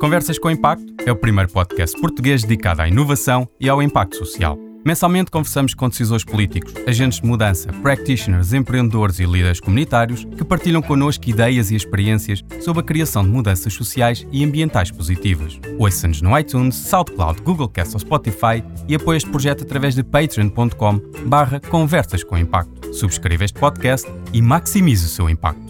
Conversas com Impacto é o primeiro podcast português dedicado à inovação e ao impacto social. Mensalmente conversamos com decisores políticos, agentes de mudança, practitioners, empreendedores e líderes comunitários que partilham connosco ideias e experiências sobre a criação de mudanças sociais e ambientais positivas. Ouça-nos no iTunes, SoundCloud, Google Cast ou Spotify e apoie este projeto através de patreon.com barra conversas com impacto. Subscreva este podcast e maximize o seu impacto.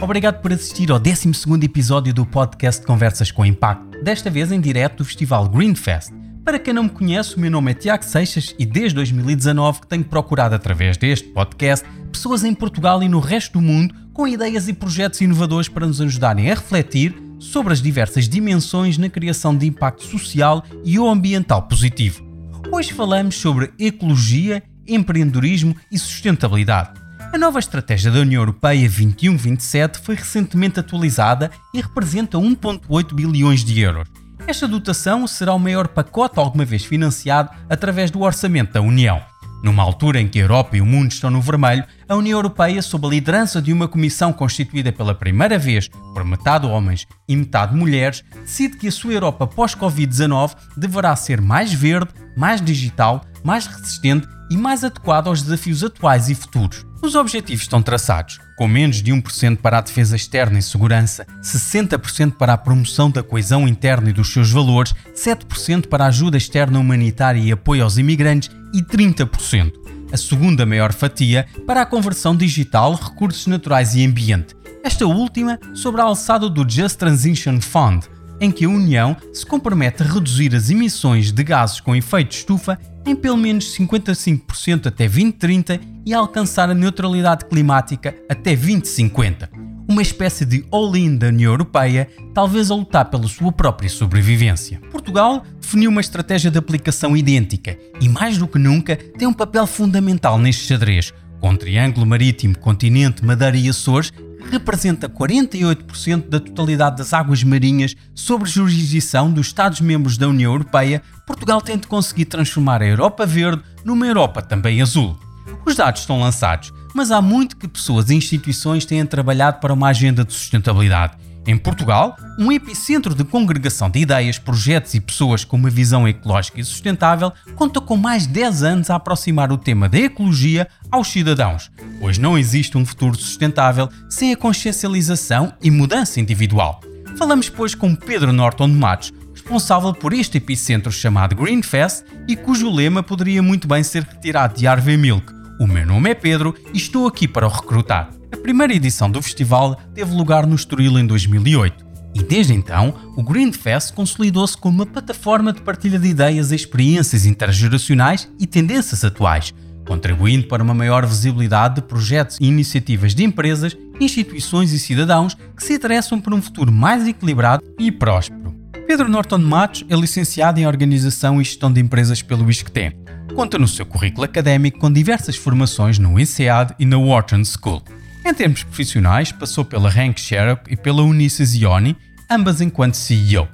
Obrigado por assistir ao 12 episódio do podcast Conversas com Impacto, desta vez em direto do Festival Greenfest. Para quem não me conhece, o meu nome é Tiago Seixas e desde 2019 que tenho procurado através deste podcast pessoas em Portugal e no resto do mundo com ideias e projetos inovadores para nos ajudarem a refletir sobre as diversas dimensões na criação de impacto social e ou ambiental positivo. Hoje falamos sobre ecologia, empreendedorismo e sustentabilidade. A nova estratégia da União Europeia 21-27 foi recentemente atualizada e representa 1,8 bilhões de euros. Esta dotação será o maior pacote alguma vez financiado através do orçamento da União. Numa altura em que a Europa e o mundo estão no vermelho, a União Europeia, sob a liderança de uma comissão constituída pela primeira vez por metade homens e metade mulheres, decide que a sua Europa pós-Covid-19 deverá ser mais verde, mais digital, mais resistente e mais adequada aos desafios atuais e futuros. Os objetivos estão traçados, com menos de 1% para a defesa externa e segurança, 60% para a promoção da coesão interna e dos seus valores, 7% para a ajuda externa humanitária e apoio aos imigrantes e 30%, a segunda maior fatia, para a conversão digital, recursos naturais e ambiente. Esta última sobre a alçada do Just Transition Fund, em que a União se compromete a reduzir as emissões de gases com efeito estufa em pelo menos 55% até 2030 e alcançar a neutralidade climática até 2050. Uma espécie de all-in da União Europeia, talvez a lutar pela sua própria sobrevivência. Portugal definiu uma estratégia de aplicação idêntica e, mais do que nunca, tem um papel fundamental neste xadrez, com o triângulo marítimo, continente, Madeira e Açores representa 48% da totalidade das águas marinhas sob jurisdição dos Estados-membros da União Europeia, Portugal tem de conseguir transformar a Europa verde numa Europa também azul. Os dados estão lançados, mas há muito que pessoas e instituições têm trabalhado para uma agenda de sustentabilidade em Portugal, um epicentro de congregação de ideias, projetos e pessoas com uma visão ecológica e sustentável conta com mais de 10 anos a aproximar o tema da ecologia aos cidadãos, pois não existe um futuro sustentável sem a consciencialização e mudança individual. Falamos, pois, com Pedro Norton de Matos, responsável por este epicentro chamado Greenfest e cujo lema poderia muito bem ser retirado de Arve Milk. O meu nome é Pedro e estou aqui para o recrutar. A primeira edição do festival teve lugar no Estoril em 2008 e desde então o Greenfest consolidou-se como uma plataforma de partilha de ideias, experiências intergeracionais e tendências atuais, contribuindo para uma maior visibilidade de projetos e iniciativas de empresas, instituições e cidadãos que se interessam por um futuro mais equilibrado e próspero. Pedro Norton Matos é licenciado em Organização e Gestão de Empresas pelo ISCTE. Conta no seu currículo académico com diversas formações no INSEAD e na Wharton School. Em termos profissionais, passou pela Rank Sherlock e pela Unisys Ioni, ambas enquanto CEO.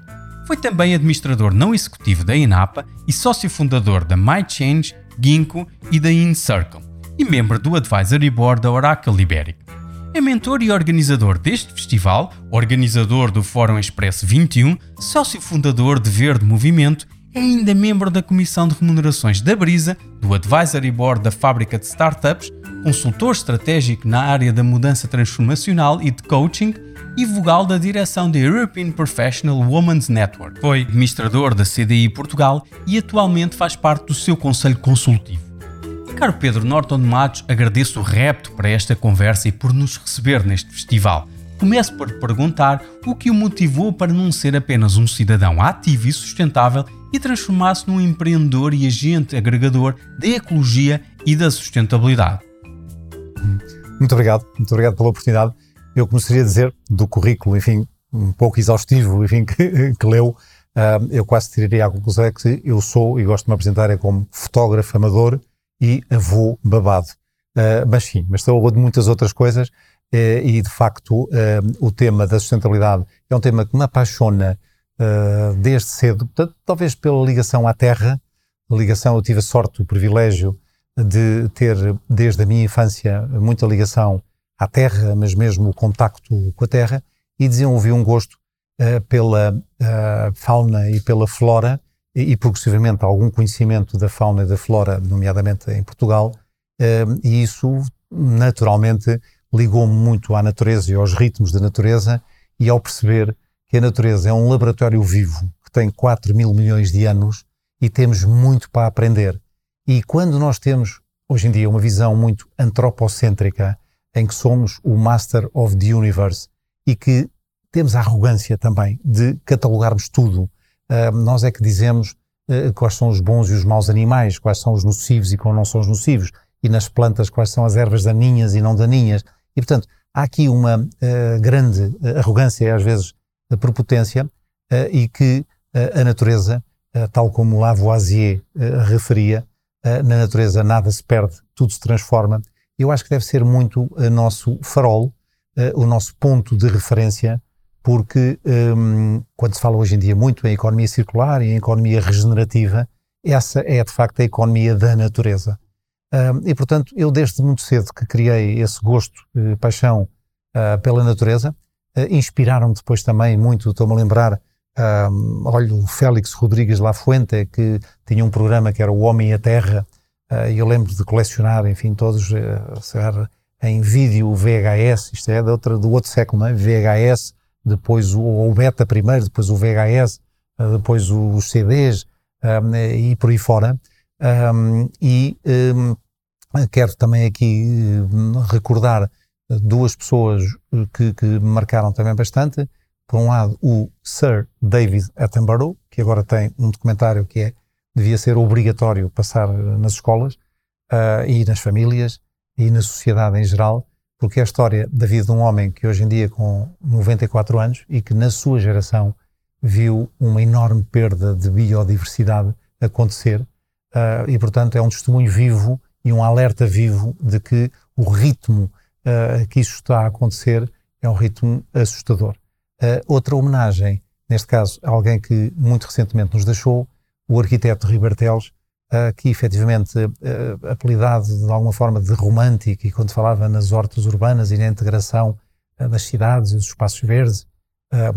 Foi também administrador não executivo da INAPA e sócio fundador da MyChange, Ginkgo e da InCircle, e membro do Advisory Board da Oracle Ibérica. É mentor e organizador deste festival, organizador do Fórum Expresso 21, sócio fundador de Verde Movimento é ainda membro da Comissão de Remunerações da Brisa, do Advisory Board da Fábrica de Startups, consultor estratégico na área da mudança transformacional e de coaching e vogal da direção da European Professional Women's Network. Foi administrador da CDI Portugal e atualmente faz parte do seu conselho consultivo. Caro Pedro Norton de Matos, agradeço o repto para esta conversa e por nos receber neste festival. Começo por perguntar o que o motivou para não ser apenas um cidadão ativo e sustentável e transformar-se num empreendedor e agente agregador da ecologia e da sustentabilidade. Muito obrigado, muito obrigado pela oportunidade. Eu começaria a dizer do currículo, enfim, um pouco exaustivo, enfim, que, que leu, uh, eu quase tiraria a conclusão é que eu sou, e gosto de me apresentar, é como fotógrafo amador e avô babado. Uh, mas sim, mas estou de muitas outras coisas uh, e, de facto, o tema da sustentabilidade é um tema que me apaixona desde cedo, portanto, talvez pela ligação à terra, a ligação, eu tive a sorte, o privilégio de ter, desde a minha infância, muita ligação à terra, mas mesmo o contacto com a terra, e desenvolvi um gosto uh, pela uh, fauna e pela flora e, e, progressivamente algum conhecimento da fauna e da flora, nomeadamente em Portugal, e isso naturalmente ligou-me muito à natureza e aos ritmos da natureza e ao perceber que a natureza é um laboratório vivo que tem 4 mil milhões de anos e temos muito para aprender. E quando nós temos, hoje em dia, uma visão muito antropocêntrica, em que somos o Master of the Universe e que temos a arrogância também de catalogarmos tudo. Uh, nós é que dizemos uh, quais são os bons e os maus animais, quais são os nocivos e quais não são os nocivos, e nas plantas quais são as ervas daninhas e não daninhas. E, portanto, há aqui uma uh, grande arrogância e às vezes prepotência e que a natureza, tal como Lavoisier referia, na natureza nada se perde, tudo se transforma. Eu acho que deve ser muito o nosso farol, o nosso ponto de referência porque um, quando se fala hoje em dia muito em economia circular e em economia regenerativa, essa é de facto a economia da natureza. Um, e portanto, eu desde muito cedo que criei esse gosto, uh, paixão uh, pela natureza, uh, inspiraram-me depois também muito, estou-me a lembrar, um, olha, o Félix Rodrigues Lafuente, que tinha um programa que era O Homem e a Terra, e eu lembro de colecionar, enfim, todos, uh, em vídeo VHS, isto é de outra, do outro século, não é? VHS, depois o, o beta primeiro, depois o VHS, eh, depois os CDs um, e por aí fora. Um, e quero também aqui recordar duas pessoas que, que me marcaram também bastante. Por um lado, o Sir David Attenborough, que agora tem um documentário que é devia ser obrigatório passar nas escolas uh, e nas famílias e na sociedade em geral, porque é a história da vida de um homem que hoje em dia com 94 anos e que na sua geração viu uma enorme perda de biodiversidade acontecer uh, e portanto é um testemunho vivo e um alerta vivo de que o ritmo uh, que isso está a acontecer é um ritmo assustador. Uh, outra homenagem, neste caso, alguém que muito recentemente nos deixou, o arquiteto Riberteles, uh, que efetivamente uh, apelidado de alguma forma de romântico, e quando falava nas hortas urbanas e na integração das cidades e dos espaços verdes,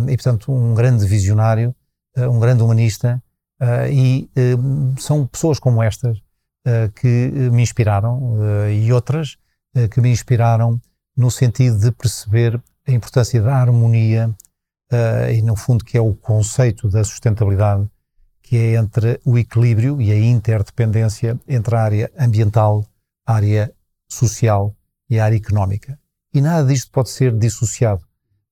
e portanto um grande visionário, um grande humanista, e são pessoas como estas que me inspiraram e outras que me inspiraram no sentido de perceber a importância da harmonia e no fundo que é o conceito da sustentabilidade que é entre o equilíbrio e a interdependência entre a área ambiental, a área social e a área económica. E nada disto pode ser dissociado.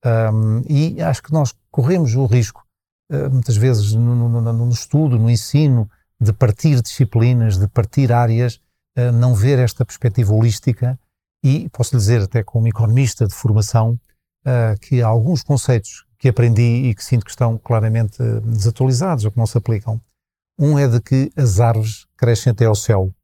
Um, e acho que nós corremos o risco, uh, muitas vezes no, no, no, estudo, no ensino, de partir disciplinas, de partir áreas, uh, não ver esta perspectiva holística e posso dizer até como economista de formação uh, que alguns conceitos que aprendi e que sinto que estão claramente eh, desatualizados ou que não se aplicam. Um é de que as árvores crescem até ao céu.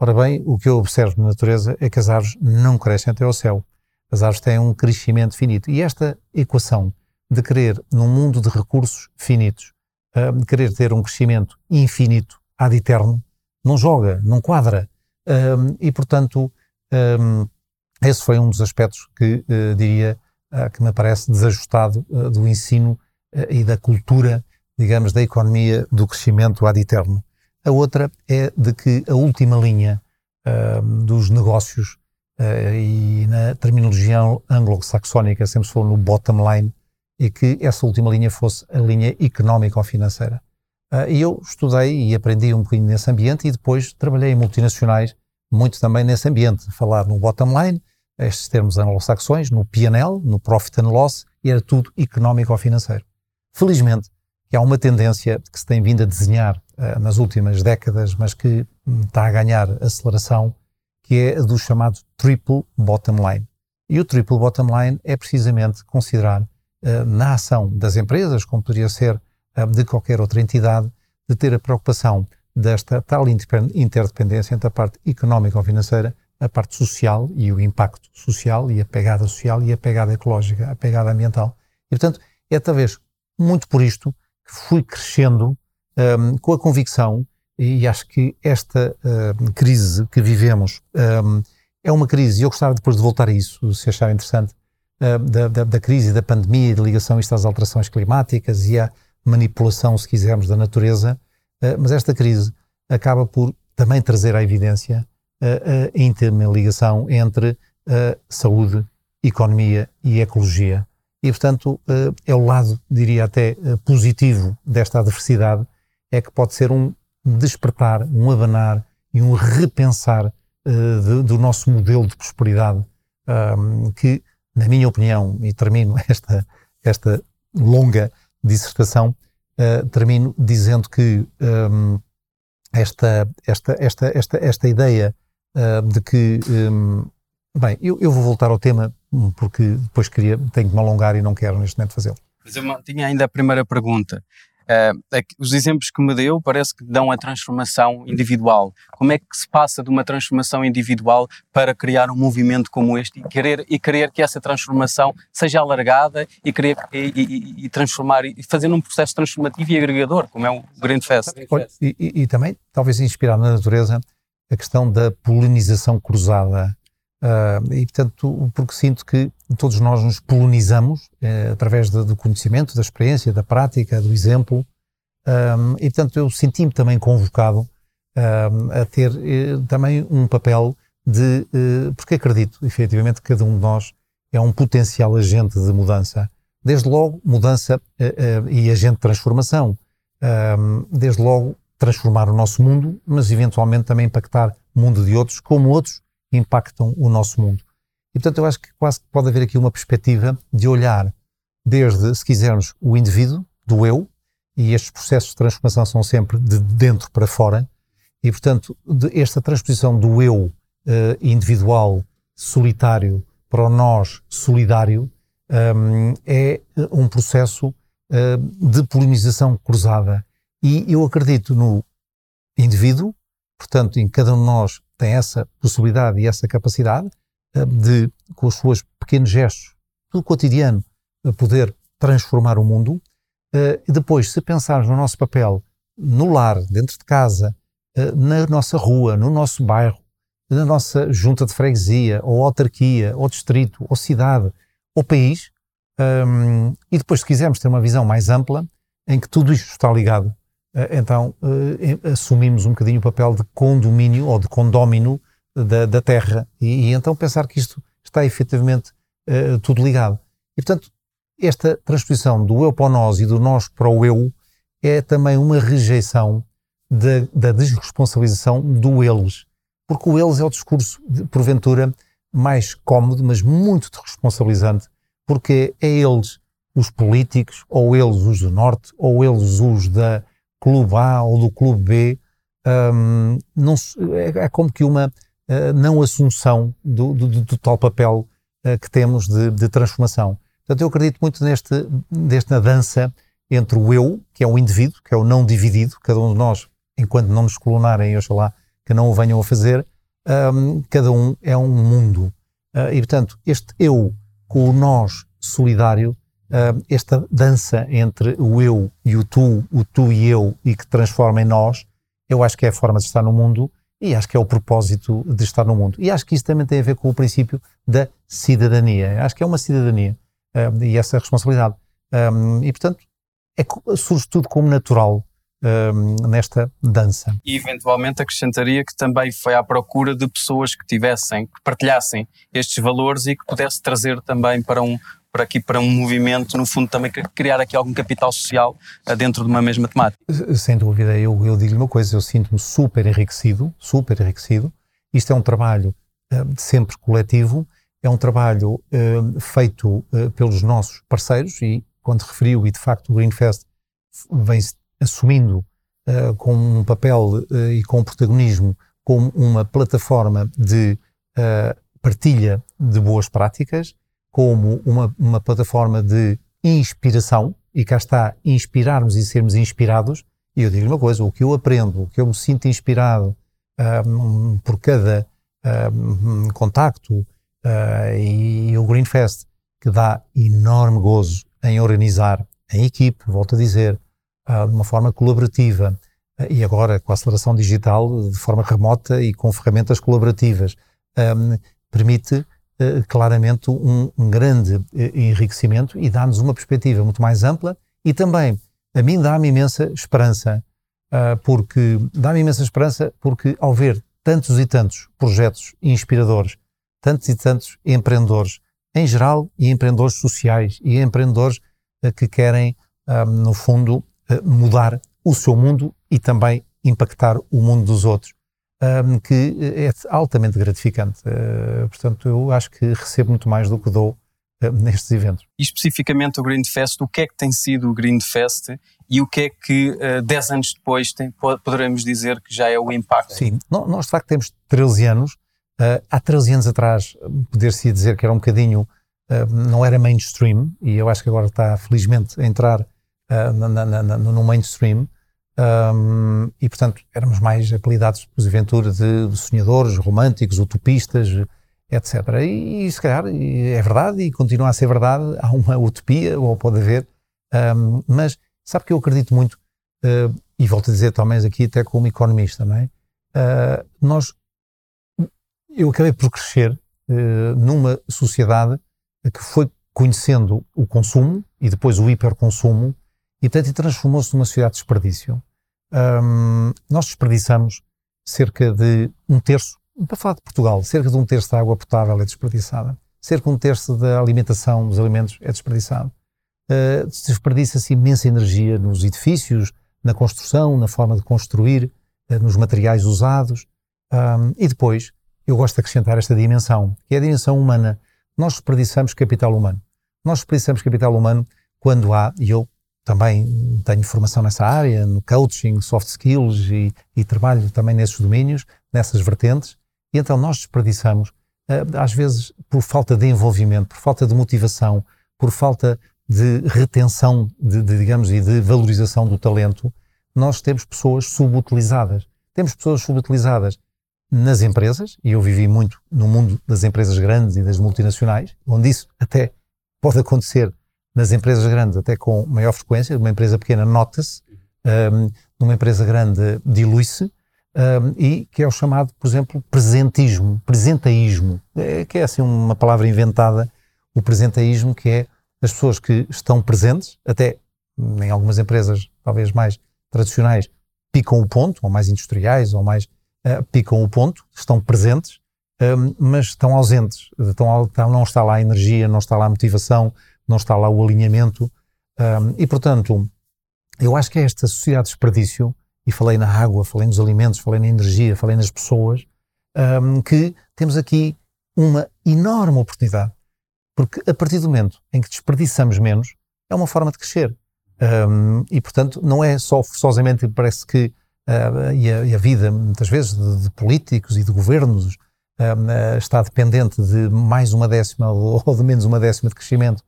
Ora bem, o que eu observo na natureza é que as árvores não crescem até ao céu. As árvores têm um crescimento finito. E esta equação de querer, num mundo de recursos finitos, eh, de querer ter um crescimento infinito, ad eterno, não joga, não quadra. Eh, e, portanto, esse foi um dos aspectos que, diria, que me parece desajustado uh, do ensino uh, e da cultura, digamos, da economia do crescimento ad eterno. A outra é de que a última linha dos negócios e na terminologia anglo-saxónica sempre se falou no bottom line e que essa última linha fosse a linha económica ou financeira. E eu estudei e aprendi um bocadinho nesse ambiente e depois trabalhei em multinacionais muito também nesse ambiente, falar no bottom line, estes termos anglo-saxões, no P&L, no Profit and Loss, e era tudo económico ou financeiro. Felizmente, que há uma tendência que se tem vindo a desenhar uh, nas últimas décadas, mas que um, está a ganhar aceleração, que é a do chamado triple bottom line. E o triple bottom line é precisamente considerar uh, na ação das empresas, como poderia ser uh, de qualquer outra entidade, de ter a preocupação desta tal interdependência entre a parte económica ou financeira a parte social e o impacto social e a pegada social e a pegada ecológica, a pegada ambiental. E, portanto, é talvez muito por isto que fui crescendo um, com a convicção, e acho que esta um, crise que vivemos um, é uma crise, e eu gostava depois de voltar a isso, se achar interessante, uh, da, da, da, crise, da pandemia da ligação isto às alterações climáticas e à manipulação, se quisermos, da natureza, uh, mas esta crise acaba por também trazer à evidência a íntima ligação entre saúde, economia e ecologia. E, portanto, é o lado, diria até, positivo desta adversidade, é que pode ser um despertar, um abanar e um repensar uh, do nosso modelo de prosperidade, que, na minha opinião, e termino esta, esta longa dissertação, uh, termino dizendo que esta, esta, esta, esta, esta ideia uh, de que. Um, bem, eu, eu vou voltar ao tema porque depois queria, tenho que me alongar e não quero neste momento fazê-lo. Mas eu tinha ainda a primeira pergunta. Uh, os exemplos que me deu parece que dão a transformação individual. Como é que se passa de uma transformação individual para criar um movimento como este e querer, e querer que essa transformação seja alargada e, querer, e, e, e transformar e fazer um processo transformativo e agregador, como é o Green Fest? E, e, também, talvez inspirado na natureza, a questão da polinização cruzada. Uh, e, portanto, porque sinto que todos nós nos polonizamos uh, através de, do conhecimento, da experiência, da prática, do exemplo. Um, e, portanto, eu senti-me também convocado um, a ter uh, também um papel de. Eh, porque acredito, efetivamente, que cada um de nós é um potencial agente de mudança. Desde logo, mudança e agente de transformação. Um, desde logo, transformar o nosso mundo, mas eventualmente também impactar o mundo de outros, como outros impactam o nosso mundo. E, portanto, eu acho que quase pode haver aqui uma perspectiva de olhar desde, se quisermos, o indivíduo, do eu, e estes processos de transformação são sempre de dentro para fora, e, portanto, esta transposição do eu uh, individual, solitário, para o nós solidário, um, é um processo uh, de polinização cruzada. E eu acredito no indivíduo, portanto, em cada um de nós tem essa possibilidade e essa capacidade eh, de, com os seus pequenos gestos do cotidiano, eh, poder transformar o mundo. Eh, e depois, se pensarmos no nosso papel no lar, dentro de casa, na nossa rua, no nosso bairro, na nossa junta de freguesia, ou autarquia, ou distrito, ou cidade, ou país, um, e depois, se quisermos ter uma visão mais ampla, em que tudo isto está ligado, então uh, assumimos um bocadinho o papel de condomínio ou de condómino da, da terra e, e, então pensar que isto está efetivamente uh, tudo ligado. E portanto, esta transposição do eu para o nós e do nós para o eu é também uma rejeição de, da desresponsabilização do eles. Porque o eles é o discurso, de, porventura, mais cómodo, mas muito responsabilizante, porque é eles os políticos, ou eles os do Norte, ou eles os da, clube A ou do clube B, um, não, é, é, como que uma uh, não assunção do, do, do tal papel uh, que temos de, de, transformação. Portanto, eu acredito muito neste, nesta dança entre o eu, que é o indivíduo, que é o não dividido, cada um de nós, enquanto não nos colonarem, oxalá que não o venham a fazer, um, cada um é um mundo. Uh, e, portanto, este eu com o nós solidário esta dança entre o eu e o tu, o tu e eu, e que transforma em nós, eu acho que é a forma de estar no mundo e acho que é o propósito de estar no mundo. E acho que isso também tem a ver com o princípio da cidadania. Acho que é uma cidadania uh, e essa responsabilidade. Um, e, portanto, é, surge tudo como natural um, nesta dança. E eventualmente acrescentaria que também foi à procura de pessoas que tivessem, que partilhassem estes valores e que pudesse trazer também para um, para aqui para um movimento, no fundo também criar aqui algum capital social uh, dentro de uma mesma temática. Sem dúvida, eu, eu digo-lhe uma coisa, eu sinto-me super enriquecido, super enriquecido. Isto é um trabalho uh, sempre coletivo, é um trabalho uh, feito pelos nossos parceiros e quando referiu, e de facto o Greenfest vem assumindo com um papel e com um protagonismo como uma plataforma de partilha de boas práticas, como uma, uma plataforma de inspiração, e cá está, inspirarmos e sermos inspirados, e eu digo uma coisa, o que eu aprendo, o que eu me sinto inspirado um, por cada um, contacto uh, e, e, o Greenfest, que dá enorme gozo em organizar em equipe, volto a dizer, uh, de uma forma colaborativa, uh, e agora com a aceleração digital, de forma remota e com ferramentas colaborativas, um, permite claramente um, um grande uh, enriquecimento e dá-nos uma perspectiva muito mais ampla e também a mim dá-me imensa esperança, uh, porque dá-me imensa esperança porque ao ver tantos e tantos projetos inspiradores, tantos e tantos empreendedores em geral e empreendedores sociais e empreendedores que querem, no fundo, mudar o seu mundo e também impactar o mundo dos outros um, que é altamente gratificante. Uh, portanto, eu acho que recebo muito mais do que dou uh, nestes eventos. E especificamente o Green Fest, o que é que tem sido o Green Fest e o que é que, uh, 10 anos depois, tem, poderemos dizer que já é o impacto? Sim, nós de facto temos 13 anos. Há 13 anos atrás, poder-se dizer que era um bocadinho, não era mainstream, e eu acho que agora está felizmente a entrar na, na, na, no mainstream. Um, e, portanto, éramos mais apelidados, por Ventura, de sonhadores, românticos, utopistas, etc. E, e, se calhar é verdade e continua a ser verdade. Há uma utopia, ou pode haver, um, mas sabe que eu acredito muito, uh, e volto a dizer também aqui, até como economista, não é? Uh, nós, eu acabei por crescer uh, numa sociedade que foi conhecendo o consumo e depois o hiperconsumo e, portanto, transformou-se numa sociedade de desperdício nós desperdiçamos cerca de um terço, para falar de Portugal, cerca de um terço da água potável é desperdiçada, cerca de um terço da alimentação dos alimentos é desperdiçado. Uh, Desperdiça-se imensa energia nos edifícios, na construção, na forma de construir, uh, nos materiais usados. Um, e depois, eu gosto de acrescentar esta dimensão, que é a dimensão humana. Nós desperdiçamos capital humano. Nós desperdiçamos capital humano quando há, e eu também tenho formação nessa área, no coaching, soft skills e, e trabalho também nesses domínios, nessas vertentes, e então nós desperdiçamos, eh, às vezes por falta de envolvimento, por falta de motivação, por falta de retenção, de, de, digamos, e de valorização do talento, nós temos pessoas subutilizadas. Temos pessoas subutilizadas nas empresas, e eu vivi muito no mundo das empresas grandes e das multinacionais, onde isso até pode acontecer nas empresas grandes até com maior frequência, uma empresa pequena nota-se, um, numa empresa grande dilui-se, um, e que é o chamado, por exemplo, presentismo, presentaísmo, é, que é assim uma palavra inventada, o presentaísmo, que é as pessoas que estão presentes, até em algumas empresas talvez mais tradicionais, picam o ponto, ou mais industriais, ou mais uh, picam o ponto, estão presentes, um, mas estão ausentes, estão, não está lá a energia, não está lá a motivação, não está lá o alinhamento. Um, e, portanto, eu acho que é esta sociedade de desperdício, e falei na água, falei nos alimentos, falei na energia, falei nas pessoas, um, que temos aqui uma enorme oportunidade. Porque a partir do momento em que desperdiçamos menos, é uma forma de crescer. Um, e, portanto, não é só forçosamente, parece que, uh, e, a, e, a, vida, muitas vezes, de, de políticos e de governos uh, está dependente de mais uma décima ou, de menos uma décima de crescimento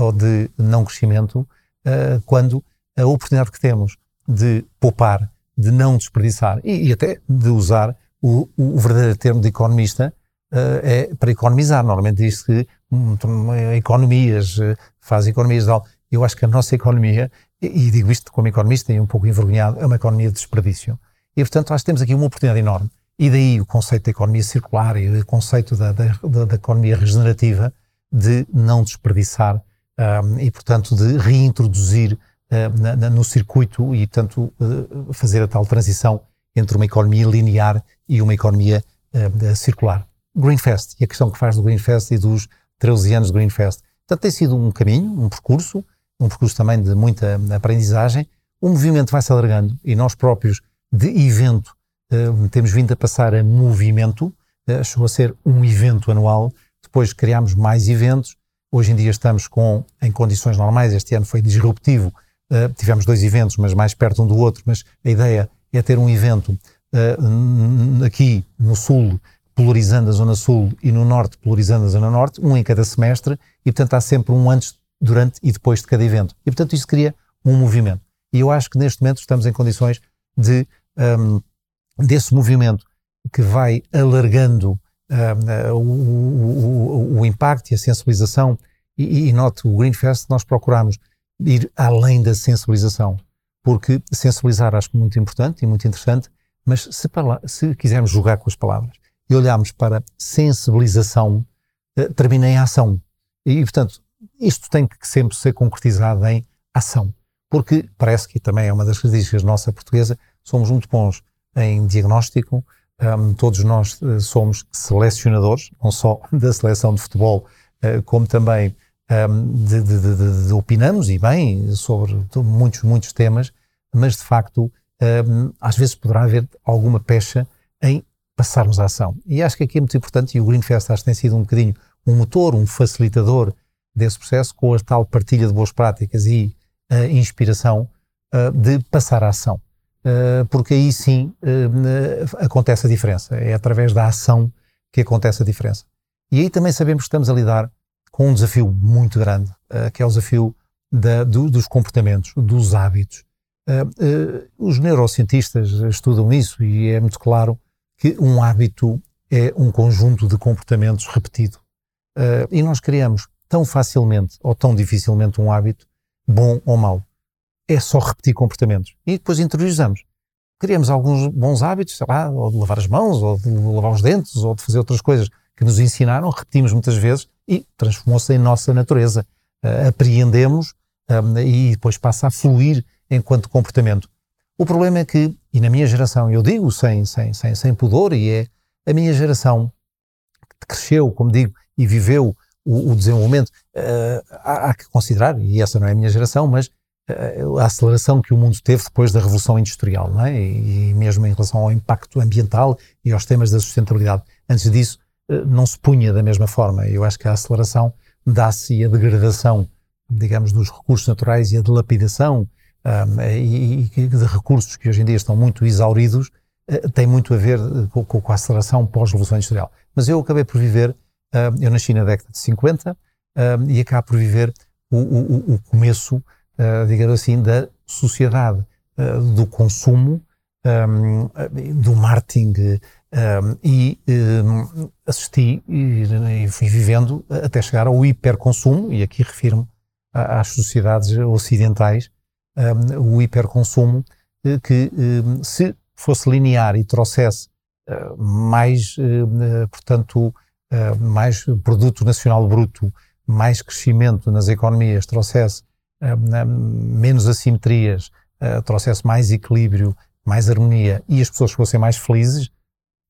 ou de não crescimento, uh, quando a oportunidade que temos de poupar, de não desperdiçar e, e até de usar o, o, verdadeiro termo de economista uh, é para economizar. Normalmente diz que um, economias, faz economias algo. Eu acho que a nossa economia, e digo isto como economista e um pouco envergonhado, é uma economia de desperdício. E, portanto, acho que temos aqui uma oportunidade enorme. E daí o conceito da economia circular e o conceito da, da, da economia regenerativa, de não desperdiçar um, e, portanto, de reintroduzir na, na, no circuito e, portanto, uh, fazer a tal transição entre uma economia linear e uma economia uh, circular. Greenfest, e a questão que faz do Greenfest e dos 13 anos do Greenfest. Portanto, tem sido um caminho, um percurso, um percurso também de muita aprendizagem. O movimento vai se alargando e nós próprios, de evento, temos vindo a passar a movimento, chegou a ser um evento anual, depois criámos mais eventos. Hoje em dia estamos com, em condições normais, este ano foi disruptivo, uh, tivemos dois eventos, mas mais perto um do outro, mas a ideia é ter um evento uh, aqui no Sul, polarizando a Zona Sul, e no Norte, polarizando a Zona Norte, um em cada semestre, e portanto há sempre um antes, durante e depois de cada evento. E portanto isso cria um movimento. E eu acho que neste momento estamos em condições de, um, desse movimento que vai alargando uh, o, o, o, impacto e a sensibilização. E, e note, o Greenfest nós procuramos ir além da sensibilização, porque sensibilizar acho muito importante e muito interessante, mas se, se quisermos jogar com as palavras e olharmos para sensibilização, uh, termina em ação. E, portanto, isto tem que sempre ser concretizado em ação. Porque parece que também é uma das características nossa portuguesa, somos muito bons em diagnóstico, um, todos nós uh, somos selecionadores, não só da seleção de futebol, uh, como também um, de, de, de, de, opinamos e bem sobre muitos, muitos temas, mas de facto um, às vezes poderá haver alguma pecha em passarmos à ação. E acho que aqui é muito importante, e o Greenfest acho que tem sido um bocadinho um motor, um facilitador desse processo, com a tal partilha de boas práticas e a inspiração uh, de passar à ação. Uh, porque aí sim uh, acontece a diferença. É através da ação que acontece a diferença. E aí também sabemos que estamos a lidar com um desafio muito grande, que é o desafio da, do, dos comportamentos, dos hábitos. os neurocientistas estudam isso e é muito claro que um hábito é um conjunto de comportamentos repetido. E nós criamos tão facilmente ou tão dificilmente um hábito, bom ou mau. É só repetir comportamentos. E depois interiorizamos. Criamos alguns bons hábitos, sei lá, ou de lavar as mãos, ou de lavar os dentes, ou de fazer outras coisas que nos ensinaram, repetimos muitas vezes e transformou-se em nossa natureza. Uh, apreendemos um, e depois passa a fluir enquanto comportamento. O problema é que, e na minha geração, eu digo sem, sem, sem, sem pudor, e é a minha geração que cresceu, como digo, e viveu o, o desenvolvimento, uh, há, há, que considerar, e essa não é a minha geração, mas a aceleração que o mundo teve depois da Revolução Industrial, não é? e, mesmo em relação ao impacto ambiental e aos temas da sustentabilidade. Antes disso, uh, não se punha da mesma forma. Eu acho que a aceleração dá-se e a degradação, digamos, dos recursos naturais e a dilapidação um, e, e, de recursos que hoje em dia estão muito exauridos, uh, tem muito a ver eh, com, com a aceleração pós-revolução industrial. Mas eu acabei por viver, eu nasci na década de 50 uh, e acabo por viver o, o, o começo, digamos assim, da sociedade do consumo, um, do marketing um, e um, assisti e, fui vivendo até chegar ao hiperconsumo, e aqui refiro-me às sociedades ocidentais o hiperconsumo, uh, que se fosse linear e trouxesse mais, portanto, mais produto nacional bruto, mais crescimento nas economias, trouxesse menos assimetrias, trouxesse mais equilíbrio, mais harmonia e as pessoas fossem mais felizes,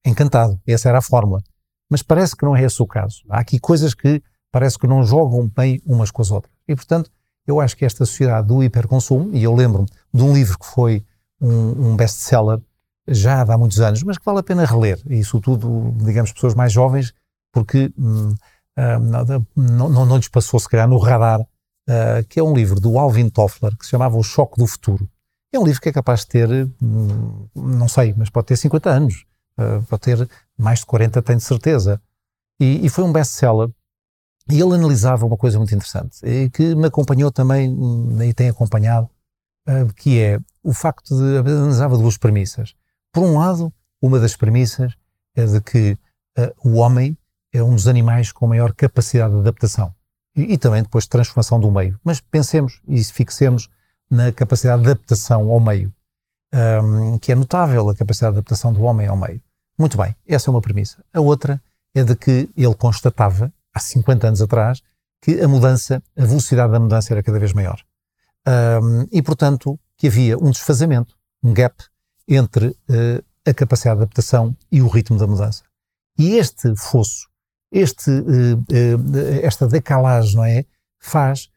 encantado. Essa era a fórmula. Mas parece que não é esse o caso. Há aqui coisas que parece que não jogam bem umas com as outras. E, portanto, eu acho que esta sociedade do hiperconsumo, e eu lembro-me de um livro que foi um, um best-seller já há muitos anos, mas que vale a pena reler, e isso tudo, digamos, pessoas mais jovens, porque hum, hum, não, não, não lhes passou, se calhar, no radar, uh, que é um livro do Alvin Toffler, que se chamava O Choque do Futuro. É um livro que é capaz de ter, hum, não sei, mas pode ter 50 anos, uh, pode ter mais de 40, tenho certeza. E, e foi um best-seller e ele analisava uma coisa muito interessante, e que me acompanhou também, hum, e tem acompanhado, uh, que é o facto de analisava duas premissas. Por um lado, uma das premissas é de que o homem é um dos animais com maior capacidade de adaptação e, e, também depois de transformação do meio. Mas pensemos e fixemos na capacidade de adaptação ao meio, um, que é notável a capacidade de adaptação do homem ao meio. Muito bem, essa é uma premissa. A outra é de que ele constatava há 50 anos atrás, que a mudança, a velocidade da mudança era cada vez maior. Um, e, portanto, que havia um desfazamento, um gap entre uh, a capacidade de adaptação e o ritmo da mudança. E este fosso, este, uh, uh, esta decalagem, não é, faz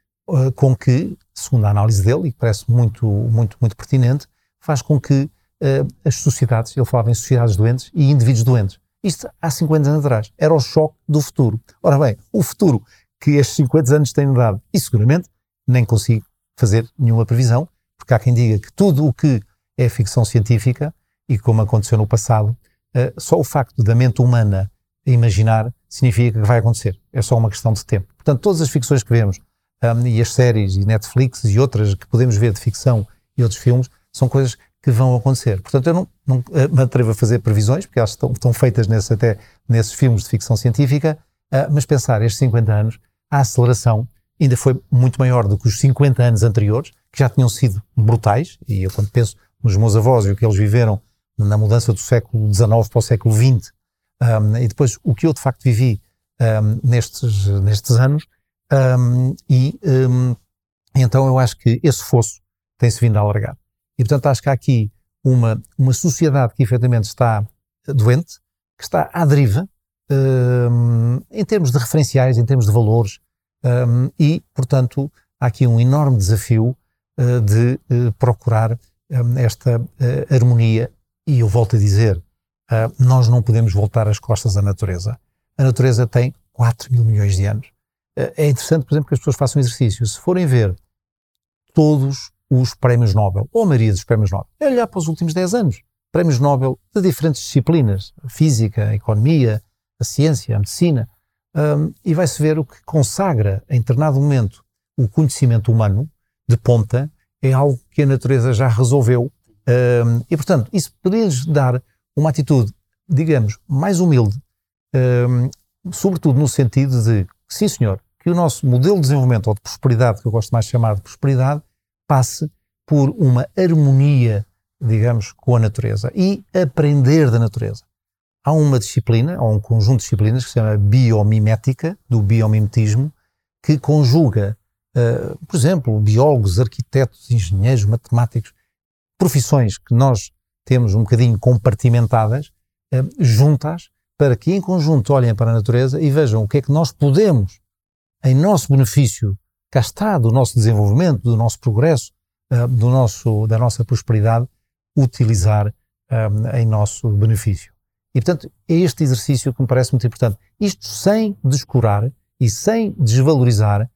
com que, segundo a análise dele, e que parece muito, muito, muito pertinente, faz com que as sociedades, ele falava em sociedades doentes e indivíduos doentes, isto há 50 anos atrás. Era o choque do futuro. Ora bem, o futuro que estes 50 anos têm dado, e seguramente nem consigo fazer nenhuma previsão, porque há quem diga que tudo o que é ficção científica, e como aconteceu no passado, só o facto da mente humana imaginar significa que vai acontecer. É só uma questão de tempo. Portanto, todas as ficções que vemos, um, e as séries, e Netflix, e outras que podemos ver de ficção e outros filmes, são coisas que vão acontecer. Portanto, eu não, não eh, me atrevo a fazer previsões, porque elas estão, estão feitas nesse, até nesses filmes de ficção científica, uh, mas pensar estes 50 anos, a aceleração ainda foi muito maior do que os 50 anos anteriores, que já tinham sido brutais, e eu quando penso nos meus avós e o que eles viveram na mudança do século XIX para o século XX, um, e depois o que eu de facto vivi um, nestes, nestes anos, um, e então eu acho que esse fosso tem-se vindo a alargar. E portanto acho que há aqui uma, uma sociedade que efetivamente está doente, que está à deriva, em termos de referenciais, em termos de valores, e portanto há aqui um enorme desafio uh, de uh, procurar esta uh, harmonia. E eu volto a dizer, nós não podemos voltar as costas à natureza. A natureza tem 4 mil milhões de anos. é interessante, por exemplo, que as pessoas façam exercício. Se forem ver todos os prémios Nobel, ou a maioria dos prémios Nobel, é olhar para os últimos 10 anos. Prémios Nobel de diferentes disciplinas, física, a economia, a ciência, a medicina, um, e vai-se ver o que consagra, em determinado momento, o conhecimento humano de ponta, é algo que a natureza já resolveu. Um, e, portanto, isso poderia dar uma atitude, digamos, mais humilde, um, sobretudo no sentido de, sim senhor, que o nosso modelo de desenvolvimento ou de prosperidade, que eu gosto mais de chamar de prosperidade, passe por uma harmonia, digamos, com a natureza e aprender da natureza. Há uma disciplina, ou um conjunto de disciplinas que se chama biomimética, do biomimetismo, que conjuga, uh, por exemplo, biólogos, arquitetos, engenheiros, matemáticos, profissões que nós temos um bocadinho compartimentadas, uh, juntas, para que em conjunto olhem para a natureza e vejam o que é que nós podemos em nosso benefício, cá está, do nosso desenvolvimento, do nosso progresso, uh, do nosso, da nossa prosperidade, utilizar um, em nosso benefício. E, portanto, é este exercício que me parece muito importante. Isto sem descurar e sem desvalorizar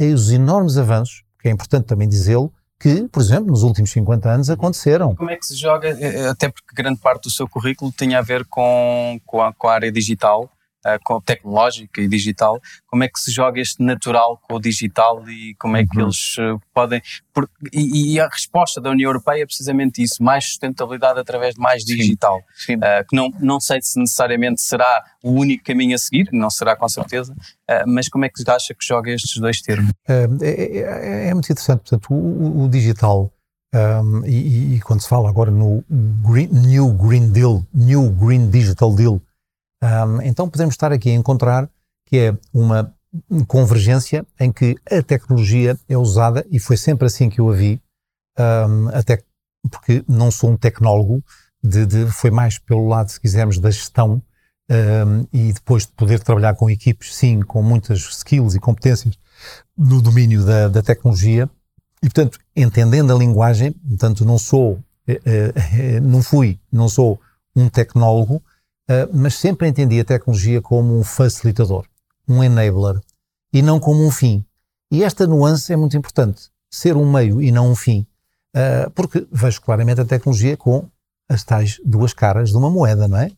os enormes avanços, que é importante também dizê-lo, que, por exemplo, nos últimos 50 anos aconteceram. Como é que se joga, eh, eh, até porque grande parte do seu currículo tinha a ver com, com, a, com a área digital, com tecnológica e digital, como é que se joga este natural com o digital e como é que uhum. eles uh, podem. Por, e, e, a resposta da União Europeia é precisamente isso: mais sustentabilidade através de mais digital. Sim, sim. Uh, que não, não sei se necessariamente será o único caminho a seguir, não será com certeza, mas como é que acha que joga estes dois termos? É, é, é muito interessante. Portanto, o, o digital. Um, e, e, quando se fala agora no Green, New Green Deal, New Green Digital Deal, um, então podemos estar aqui a encontrar que é uma convergência em que a tecnologia é usada, e foi sempre assim que eu a vi, um, até porque não sou um tecnólogo, de, de, foi mais pelo lado, se quisermos, da gestão um, e depois de poder trabalhar com equipes, sim, com muitas skills e competências no domínio da, da tecnologia, e portanto, entendendo a linguagem, portanto, não sou, eh, eh, não fui, não sou um tecnólogo, mas sempre entendi a tecnologia como um facilitador, um enabler, e não como um fim. E esta nuance é muito importante, ser um meio e não um fim, uh, porque vejo claramente a tecnologia com as tais duas caras de uma moeda, não é?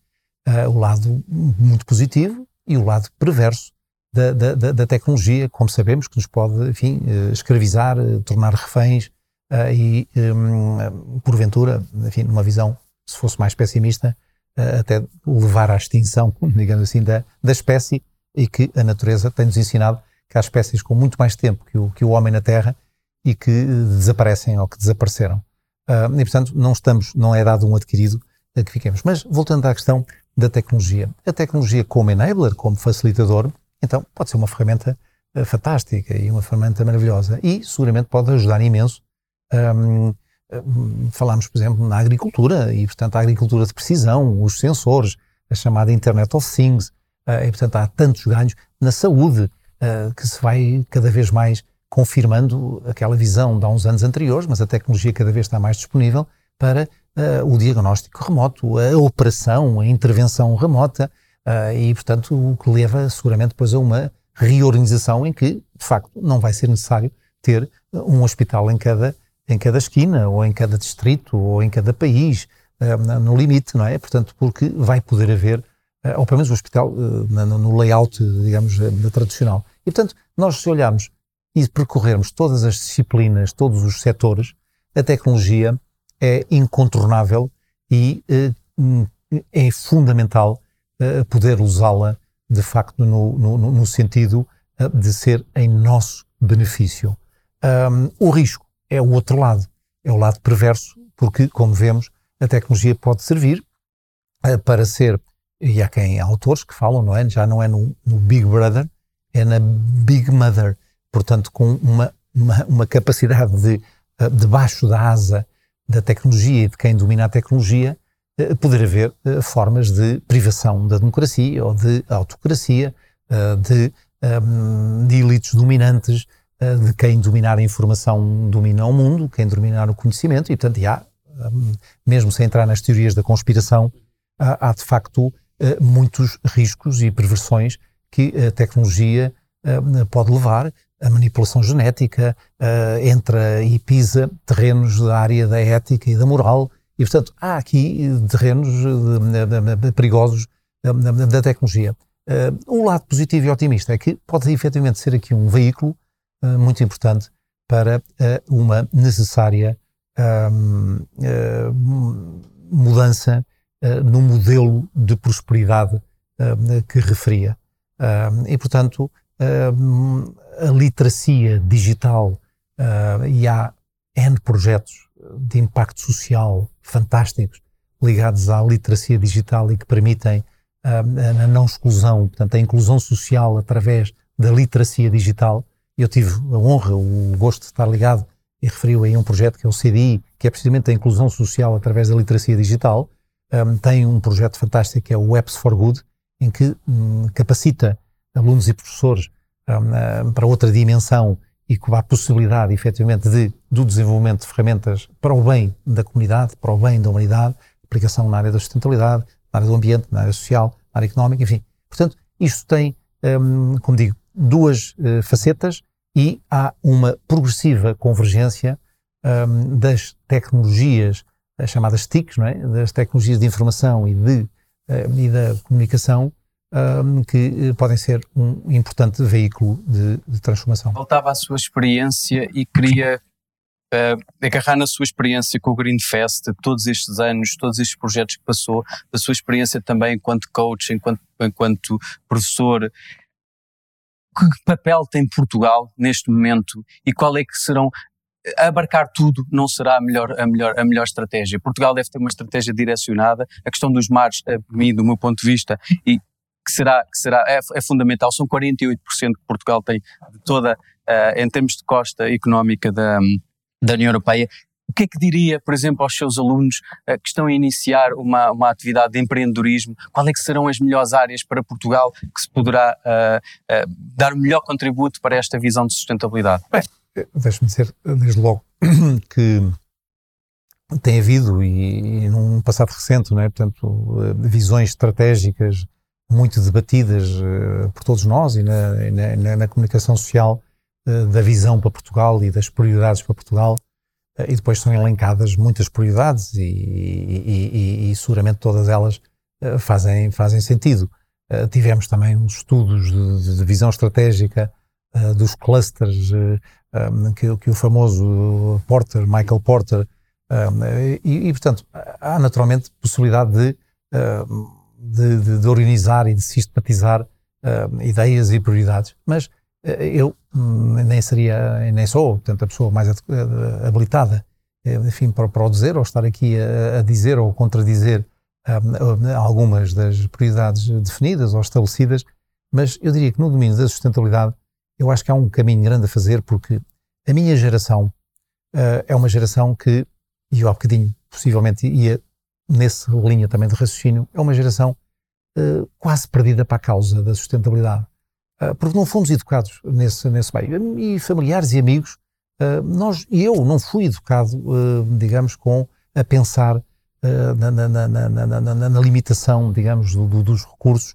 Uh, o lado muito positivo e o lado perverso da, da, da, tecnologia, como sabemos, que nos pode, enfim, escravizar, tornar reféns e, um, porventura, enfim, numa visão, se fosse mais pessimista, até levar à extinção, digamos assim, da, da espécie e que a natureza tem-nos ensinado que há espécies com muito mais tempo que o, que o homem na Terra e que desaparecem ou que desapareceram. Uh, e, portanto, não estamos, não é dado um adquirido a que fiquemos. Mas, voltando à questão da tecnologia. A tecnologia como enabler, como facilitador, então, pode ser uma ferramenta uh, fantástica e uma ferramenta maravilhosa e, seguramente, pode ajudar imenso um, Falámos, por exemplo, na agricultura, e portanto a agricultura de precisão, os sensores, a chamada Internet of Things, eh, e portanto há tantos ganhos na saúde, eh, que se vai cada vez mais confirmando aquela visão de há uns anos anteriores, mas a tecnologia cada vez está mais disponível para o diagnóstico remoto, a operação, a intervenção remota, e portanto o que leva seguramente depois a uma reorganização em que, de facto, não vai ser necessário ter um hospital em cada em cada esquina, ou em cada distrito, ou em cada país, eh, no limite, não é? Portanto, porque vai poder haver, eh, ou pelo menos o hospital eh, no layout, digamos, tradicional. E, portanto, nós se olharmos e percorrermos todas as disciplinas, todos os setores, a tecnologia é incontornável e é fundamental poder usá-la, de facto, no, no, no, sentido de ser em nosso benefício. Um, o risco é o outro lado, é o lado perverso, porque, como vemos, a tecnologia pode servir uh, para ser e há quem, há autores que falam, não é? Já não é no, no Big Brother, é na Big Mother. Portanto, com uma, uma, uma capacidade de, uh, debaixo da asa da tecnologia e de quem domina a tecnologia, uh, poder haver formas de privação da democracia ou de autocracia, de, um, de elites dominantes, de quem dominar a informação domina o mundo, quem dominar o conhecimento, e portanto, há, um, mesmo sem entrar nas teorias da conspiração, há, há de facto muitos riscos e perversões que a tecnologia uh, pode levar. A manipulação genética uh, entra e pisa terrenos da área da ética e da moral. E, portanto, há aqui terrenos de, perigosos da tecnologia. Um lado positivo e otimista é que pode efetivamente ser aqui um veículo uh, muito importante para uh, uma necessária mudança no modelo de prosperidade que referia e, portanto, a literacia digital e há N projetos de impacto social fantásticos ligados à literacia digital e que permitem a não exclusão, portanto, a inclusão social através da literacia digital. Eu tive a honra, o gosto de estar ligado e referiu aí um projeto que é o CDI, que é precisamente a inclusão social através da literacia digital. Um, tem um projeto fantástico que é o Apps for Good, em que um, capacita alunos e professores um, para outra dimensão e com a possibilidade, efetivamente, de, do desenvolvimento de ferramentas para o bem da comunidade, para o bem da humanidade, aplicação na área da sustentabilidade, na área do ambiente, na área social, na área económica, enfim. Portanto, isto tem, como digo, duas uh, facetas e há uma progressiva convergência um, das tecnologias, as chamadas TICs, é? das tecnologias de informação e, de, uh, e da comunicação, um, que eh, podem ser um importante veículo de, de transformação. Voltava à sua experiência e queria uh, agarrar na sua experiência com o Green Fest, todos estes anos, todos estes projetos que passou, da sua experiência também enquanto coach, enquanto, enquanto professor. Que papel tem Portugal neste momento e qual é que serão abarcar tudo não será a melhor, a, melhor, a melhor estratégia. Portugal deve ter uma estratégia direcionada. A questão dos mares, a mim, do meu ponto de vista, e que será, que será é, é fundamental. São 48% que Portugal tem de toda, uh, em termos de costa económica da, da União Europeia. O que é que diria, por exemplo, aos seus alunos uh, que estão a iniciar uma, uma atividade de empreendedorismo? Quais é que serão as melhores áreas para Portugal que se poderá uh, dar o melhor contributo para esta visão de sustentabilidade? Deixe-me dizer, desde logo, que tem havido, e, e num passado recente, é? portanto, visões estratégicas muito debatidas uh, por todos nós e na, na, na comunicação social uh, da visão para Portugal e das prioridades para Portugal. E depois são elencadas muitas prioridades e, e, e, e seguramente todas elas fazem, fazem sentido. tivemos também uns estudos de, de visão estratégica dos clusters que, que, o famoso Porter, Michael Porter, e, portanto há naturalmente possibilidade de de, de, organizar e de sistematizar ideias e prioridades. Mas eu um, nem seria, nem sou, portanto, a pessoa mais uh, habilitada, enfim, para, para o dizer, ou estar aqui a, a dizer ou contradizer algumas das prioridades definidas ou estabelecidas, mas eu diria que no domínio da sustentabilidade eu acho que há um caminho grande a fazer porque a minha geração é uma geração que, e eu há bocadinho possivelmente ia nessa linha também de raciocínio, é uma geração uh, quase perdida para a causa da sustentabilidade. Uh, porque não fomos educados nesse, nesse meio. E familiares e amigos, uh, nós, eu não fui educado, digamos, com a pensar na, na, na, na, limitação, digamos, do, do, dos recursos.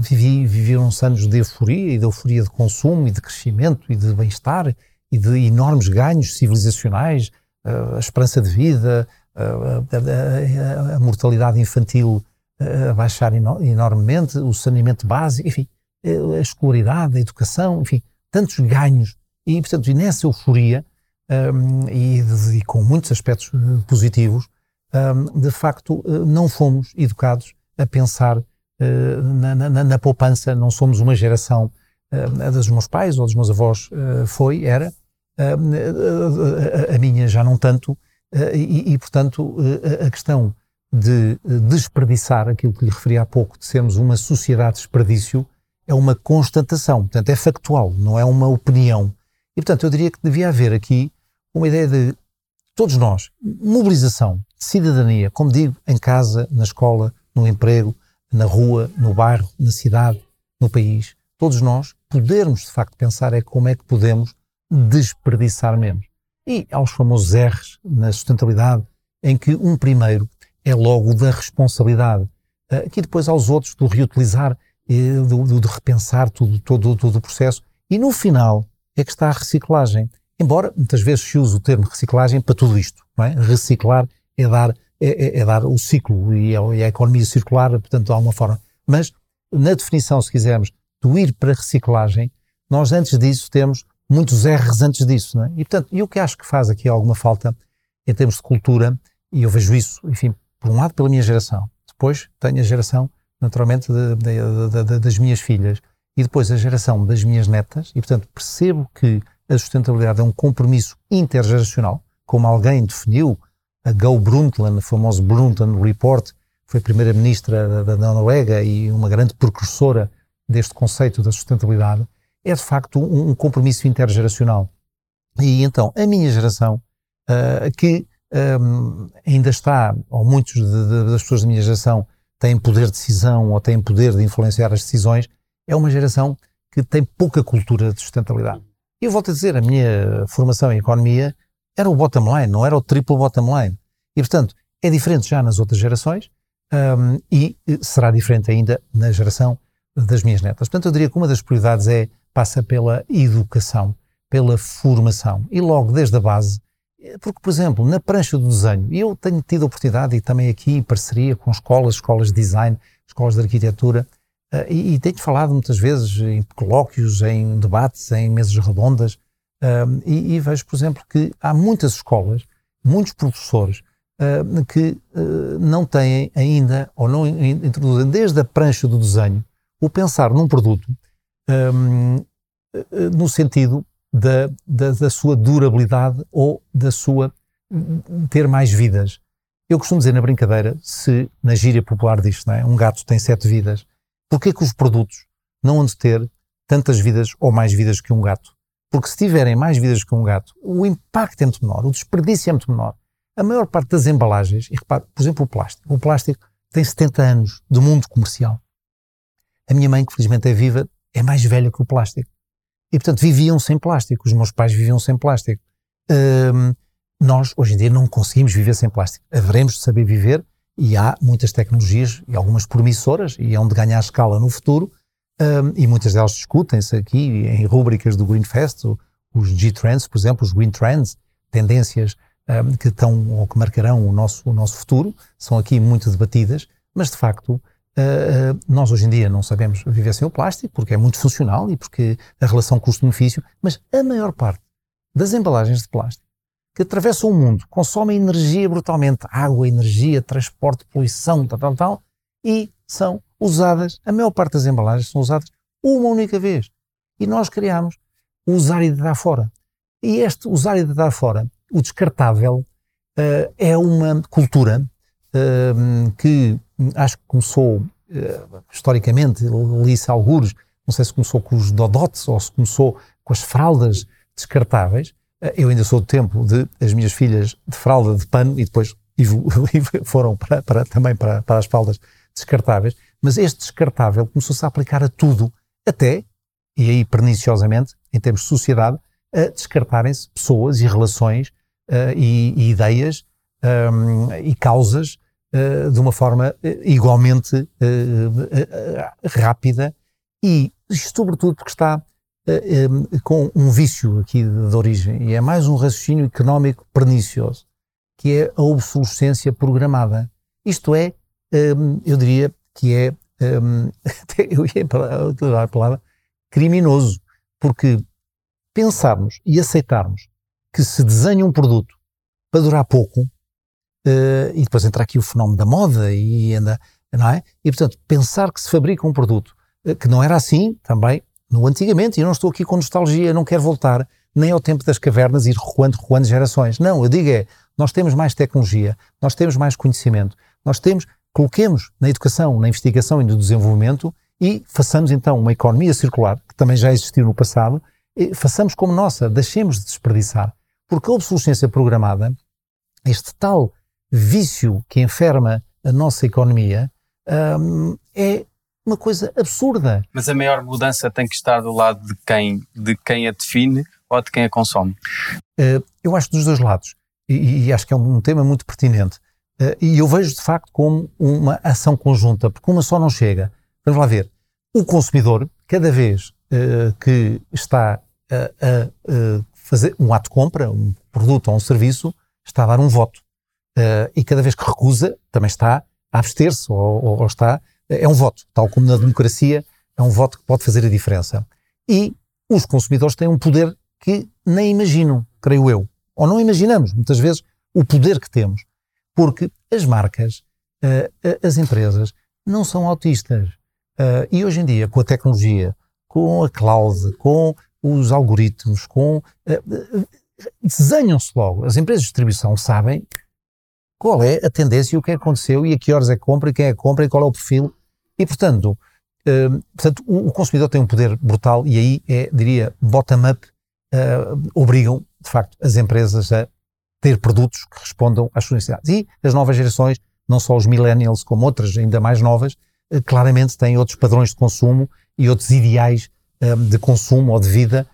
vivi, vivi uns anos de euforia e de euforia de consumo e de crescimento e de bem-estar e de enormes ganhos civilizacionais, a esperança de vida, a, a, a mortalidade infantil a baixar enormemente, o saneamento básico, enfim, a escolaridade, a educação, enfim, tantos ganhos. E, portanto, e nessa euforia, um, e, e, com muitos aspectos eh, positivos, um, de facto, eh, não fomos educados a pensar uh, na, na, na, poupança, não somos uma geração, uh, a dos meus pais ou dos meus avós uh, foi, era, a, a, minha já não tanto, e, e, portanto, a questão de desperdiçar aquilo que lhe referi há pouco, de sermos uma sociedade de desperdício, é uma constatação, portanto é factual, não é uma opinião. E portanto eu diria que devia haver aqui uma ideia de todos nós, mobilização, cidadania, como digo, em casa, na escola, no emprego, na rua, no bairro, na cidade, no país, todos nós podermos de facto pensar é como é que podemos desperdiçar menos. E aos famosos R's na sustentabilidade, em que um primeiro é logo da responsabilidade, eh, aqui depois aos outros do reutilizar, do, do, de repensar tudo, todo, todo o processo, e no final é que está a reciclagem. Embora muitas vezes se use o termo reciclagem para tudo isto, é? Reciclar é dar, é, é, é dar o ciclo e, é, e a economia circular, portanto, de alguma forma. Mas, na definição, se quisermos, do ir para reciclagem, nós antes disso temos muitos erros antes disso, é? E, portanto, e o que acho que faz aqui alguma falta em termos de cultura, e eu vejo isso, enfim, por um lado pela minha geração, depois tenho a geração, naturalmente, de, de, de, das minhas filhas, e depois a geração das minhas netas, e, portanto, percebo que a sustentabilidade é um compromisso intergeracional, como alguém definiu, a Go Brundtland, o famoso Brundtland Report, foi primeira-ministra da, da Noruega e uma grande precursora deste conceito da sustentabilidade, é de facto um, um compromisso intergeracional. E então, a minha geração, uh, que um, ainda está, ou muitos de, de, das pessoas da minha geração têm poder de decisão ou têm poder de influenciar as decisões, é uma geração que tem pouca cultura de sustentabilidade. E eu volto a dizer, a minha formação em economia era o bottom line, não era o triple bottom line. E, portanto, é diferente já nas outras gerações um, e será diferente ainda na geração das minhas netas. Portanto, eu diria que uma das prioridades é, passa pela educação, pela formação e logo desde a base, porque, por exemplo, na prancha do desenho, eu tenho tido a oportunidade e também aqui em parceria com escolas, escolas de design, escolas de arquitetura, Uh, e, e, tenho falado muitas vezes em colóquios, em debates, em mesas redondas, uh, e, e, vejo, por exemplo, que há muitas escolas, muitos professores uh, que não têm ainda, ou não introduzem desde a prancha do desenho, o pensar num produto um, no sentido da, da, da, sua durabilidade ou da sua ter mais vidas. Eu costumo dizer na brincadeira, se na gíria popular disto, não é? um gato tem sete vidas, Porquê que os produtos não vão ter tantas vidas ou mais vidas que um gato? Porque se tiverem mais vidas que um gato, o impacto é muito menor, o desperdício é muito menor. A maior parte das embalagens, e repare, por exemplo, o plástico. O plástico tem 70 anos de mundo comercial. A minha mãe, que felizmente é viva, é mais velha que o plástico. E, portanto, viviam sem plástico. Os meus pais viviam sem plástico. Nós, hoje em dia, não conseguimos viver sem plástico. Haveremos de saber viver e há muitas tecnologias e algumas promissoras e é onde ganhar escala no futuro e muitas delas discutem-se aqui em rúbricas do Green Fest, os G-Trends, por exemplo, os Green Trends, tendências que estão ou que marcarão o nosso, o nosso futuro, são aqui muito debatidas, mas de facto uh, nós hoje em dia não sabemos viver sem o plástico porque é muito funcional e porque a relação custo-benefício, mas a maior parte das embalagens de plástico que atravessam o mundo, consomem energia brutalmente, água, energia, transporte, poluição, tal, tal, tal, e são usadas, a maior parte das embalagens são usadas uma única vez. E nós criamos usar e deitar fora. E este usar e deitar fora, o descartável, uh, é uma cultura uh, que acho que começou uh, historicamente, li-se alguns, não sei se começou com os dodotes ou se começou com as fraldas descartáveis, eu ainda sou do tempo de as minhas filhas de fralda de pano e depois foram para, para, também para, para as fraldas descartáveis, mas este descartável começou-se a aplicar a tudo, até, e aí perniciosamente, em termos de sociedade, a descartarem-se pessoas e relações uh, e, e, ideias um, e causas de uma forma uh, igualmente rápida e, sobretudo, porque está eh, eh, com um vício aqui de, origem, e é mais um raciocínio económico pernicioso, que é a obsolescência programada. Isto é, eh, eu diria que é, eu ia utilizar a palavra, criminoso, porque pensarmos e aceitarmos que se desenha um produto para durar pouco, e depois entra aqui o fenómeno da moda e anda, não é? E portanto, pensar que se fabrica um produto que não era assim, também no antigamente, e não estou aqui com nostalgia, não quero voltar nem ao tempo das cavernas e ir recuando, recuando gerações. Não, eu digo é, nós temos mais tecnologia, nós temos mais conhecimento, Nós temos, coloquemos na educação, na investigação e no desenvolvimento e façamos então uma economia circular, que também já existiu no passado, façamos como nossa, deixemos de desperdiçar. Porque a obsolescência programada, este tal vício que enferma a nossa economia, um, é uma coisa absurda. Mas a maior mudança tem que estar do lado de quem, de quem a define ou de quem a consome? Uh, eu acho dos dois lados. E, e, acho que é um tema muito pertinente. Uh, e eu vejo de facto como uma ação conjunta, porque uma só não chega. Vamos lá ver. O consumidor, cada vez uh, que está a, a, fazer um ato de compra, um produto ou um serviço, está a dar um voto. E cada vez que recusa, também está a abster-se ou, ou, ou está é um voto, tal como na democracia, é um voto que pode fazer a diferença. E os consumidores têm um poder que nem imaginam, creio eu. Ou não imaginamos, muitas vezes, o poder que temos. Porque as marcas, uh, as empresas, não são autistas. Uh, e hoje em dia, com a tecnologia, com a cloud, com os algoritmos, com. Uh, desenham-se logo. As empresas de distribuição sabem qual é a tendência e o que aconteceu e a que horas é que compra e quem é que compra e qual é o perfil e, portanto, uh, portanto o, o, consumidor tem um poder brutal e aí é, diria, bottom-up, uh, obrigam, de facto, as empresas a ter produtos que respondam às suas necessidades. E as novas gerações, não só os millennials, como outras ainda mais novas, uh, claramente têm outros padrões de consumo e outros ideais de consumo ou de vida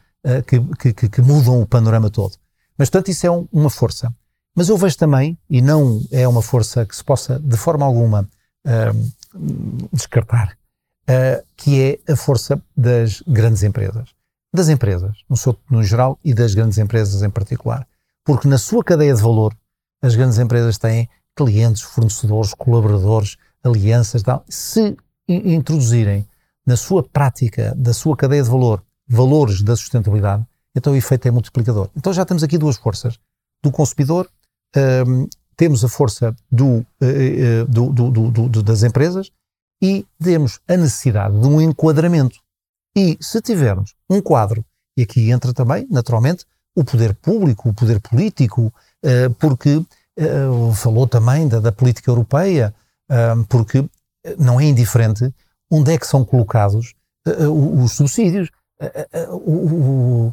que, que, que, mudam o panorama todo. Mas, portanto, isso é um, uma força. Mas eu vejo também, e não é uma força que se possa, de forma alguma, descartar, uh, que é a força das grandes empresas. Das empresas, no, seu, no geral, e das grandes empresas em particular. Porque na sua cadeia de valor, as grandes empresas têm clientes, fornecedores, colaboradores, alianças, tal. se introduzirem na sua prática, da sua cadeia de valor, valores da sustentabilidade, então o efeito é multiplicador. Então já temos aqui duas forças. Do consumidor, um, temos a força do, uh, do, do, do, das empresas e temos a necessidade de um enquadramento. E se tivermos um quadro, e aqui entra também, naturalmente, o poder público, o poder político, uh, porque falou também da, da política europeia, porque não é indiferente onde é que são colocados os subsídios.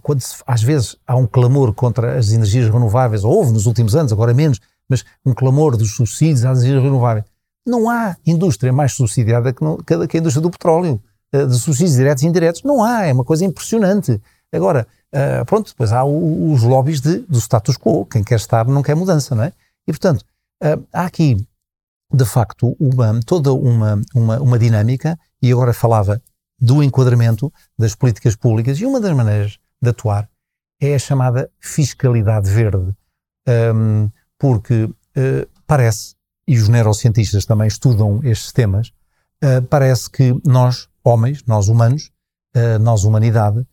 Quando se, às vezes há um clamor contra as energias renováveis, ou houve nos últimos anos, agora menos, mas um clamor dos subsídios às energias renováveis. Não há indústria mais subsidiada que, não, que a indústria do petróleo, eh, de subsídios diretos e indiretos. Não há, é uma coisa impressionante. Agora, uh, pronto, depois há os lobbies de, do status quo. Quem quer estar não quer mudança, não é? E, portanto, uh, há aqui, de facto, uma, toda uma, uma, uma dinâmica, e agora falava do enquadramento das políticas públicas, e uma das maneiras de atuar é a chamada fiscalidade verde. Um, porque uh, parece, e os neurocientistas também estudam estes temas, uh, parece que nós, homens, nós humanos, uh, nós humanidade,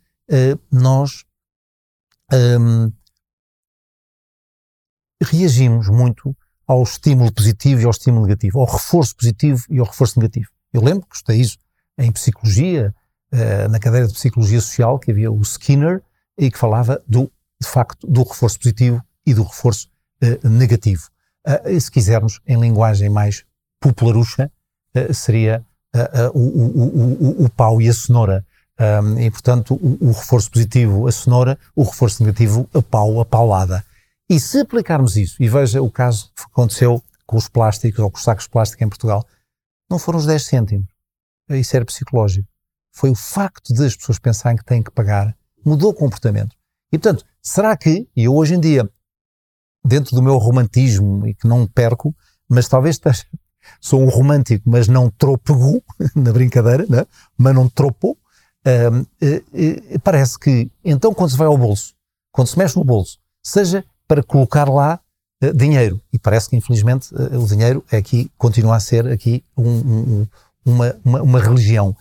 nós um, reagimos muito ao estímulo positivo e ao estímulo negativo, ao reforço positivo e ao reforço negativo. Eu lembro que estudei isso em psicologia, na cadeira de psicologia social, que havia o Skinner, e que falava do, de facto, do reforço positivo e do reforço uh, negativo. Uh, se quisermos, em linguagem mais popularucha, seria o, o, o, o, pau e a cenoura. Um, e, portanto, o, reforço positivo, a cenoura, o reforço negativo, a pau, a paulada. E se aplicarmos isso, e veja o caso que aconteceu com os plásticos ou com os sacos de plástico em Portugal, não foram os 10 cêntimos. Isso era psicológico. Foi o facto de as pessoas pensarem que têm que pagar, mudou o comportamento. E, portanto, será que, e eu hoje em dia dentro do meu romantismo e que não perco, mas talvez esteja, sou um romântico, mas não trópego, na brincadeira, né? mas não tropo, uh, uh, uh, parece que, então, quando se vai ao bolso, quando se mexe no bolso, seja para colocar lá eh, dinheiro, e parece que, infelizmente, eh, o dinheiro é aqui, continua a ser aqui um, um, uma, uma, uma, religião.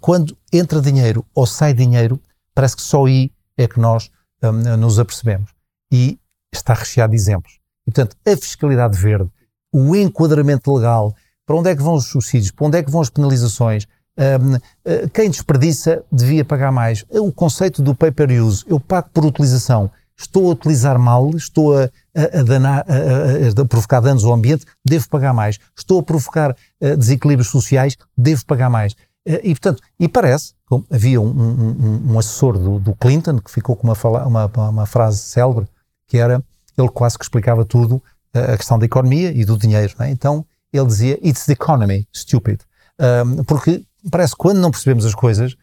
quando entra dinheiro ou sai dinheiro, parece que só aí é que nós um, nos apercebemos. E está recheado de exemplos. E, portanto, a fiscalidade verde, o enquadramento legal, para onde é que vão os subsídios, para onde é que vão as penalizações, um, uh, quem desperdiça devia pagar mais. O conceito do pay per use, eu pago por utilização, estou a utilizar mal, estou a, a, a, danar, a, provocar danos ao ambiente, devo pagar mais. Estou a provocar uh, desequilíbrios sociais, devo pagar mais. Uh, e, portanto, e parece, como havia um, um, um assessor do, do, Clinton que ficou com uma, fala, uma, uma, frase célebre, que era, ele quase que explicava tudo, uh, a questão da economia e do dinheiro. É? Então, ele dizia, it's the economy, stupid. porque parece que quando não percebemos as coisas,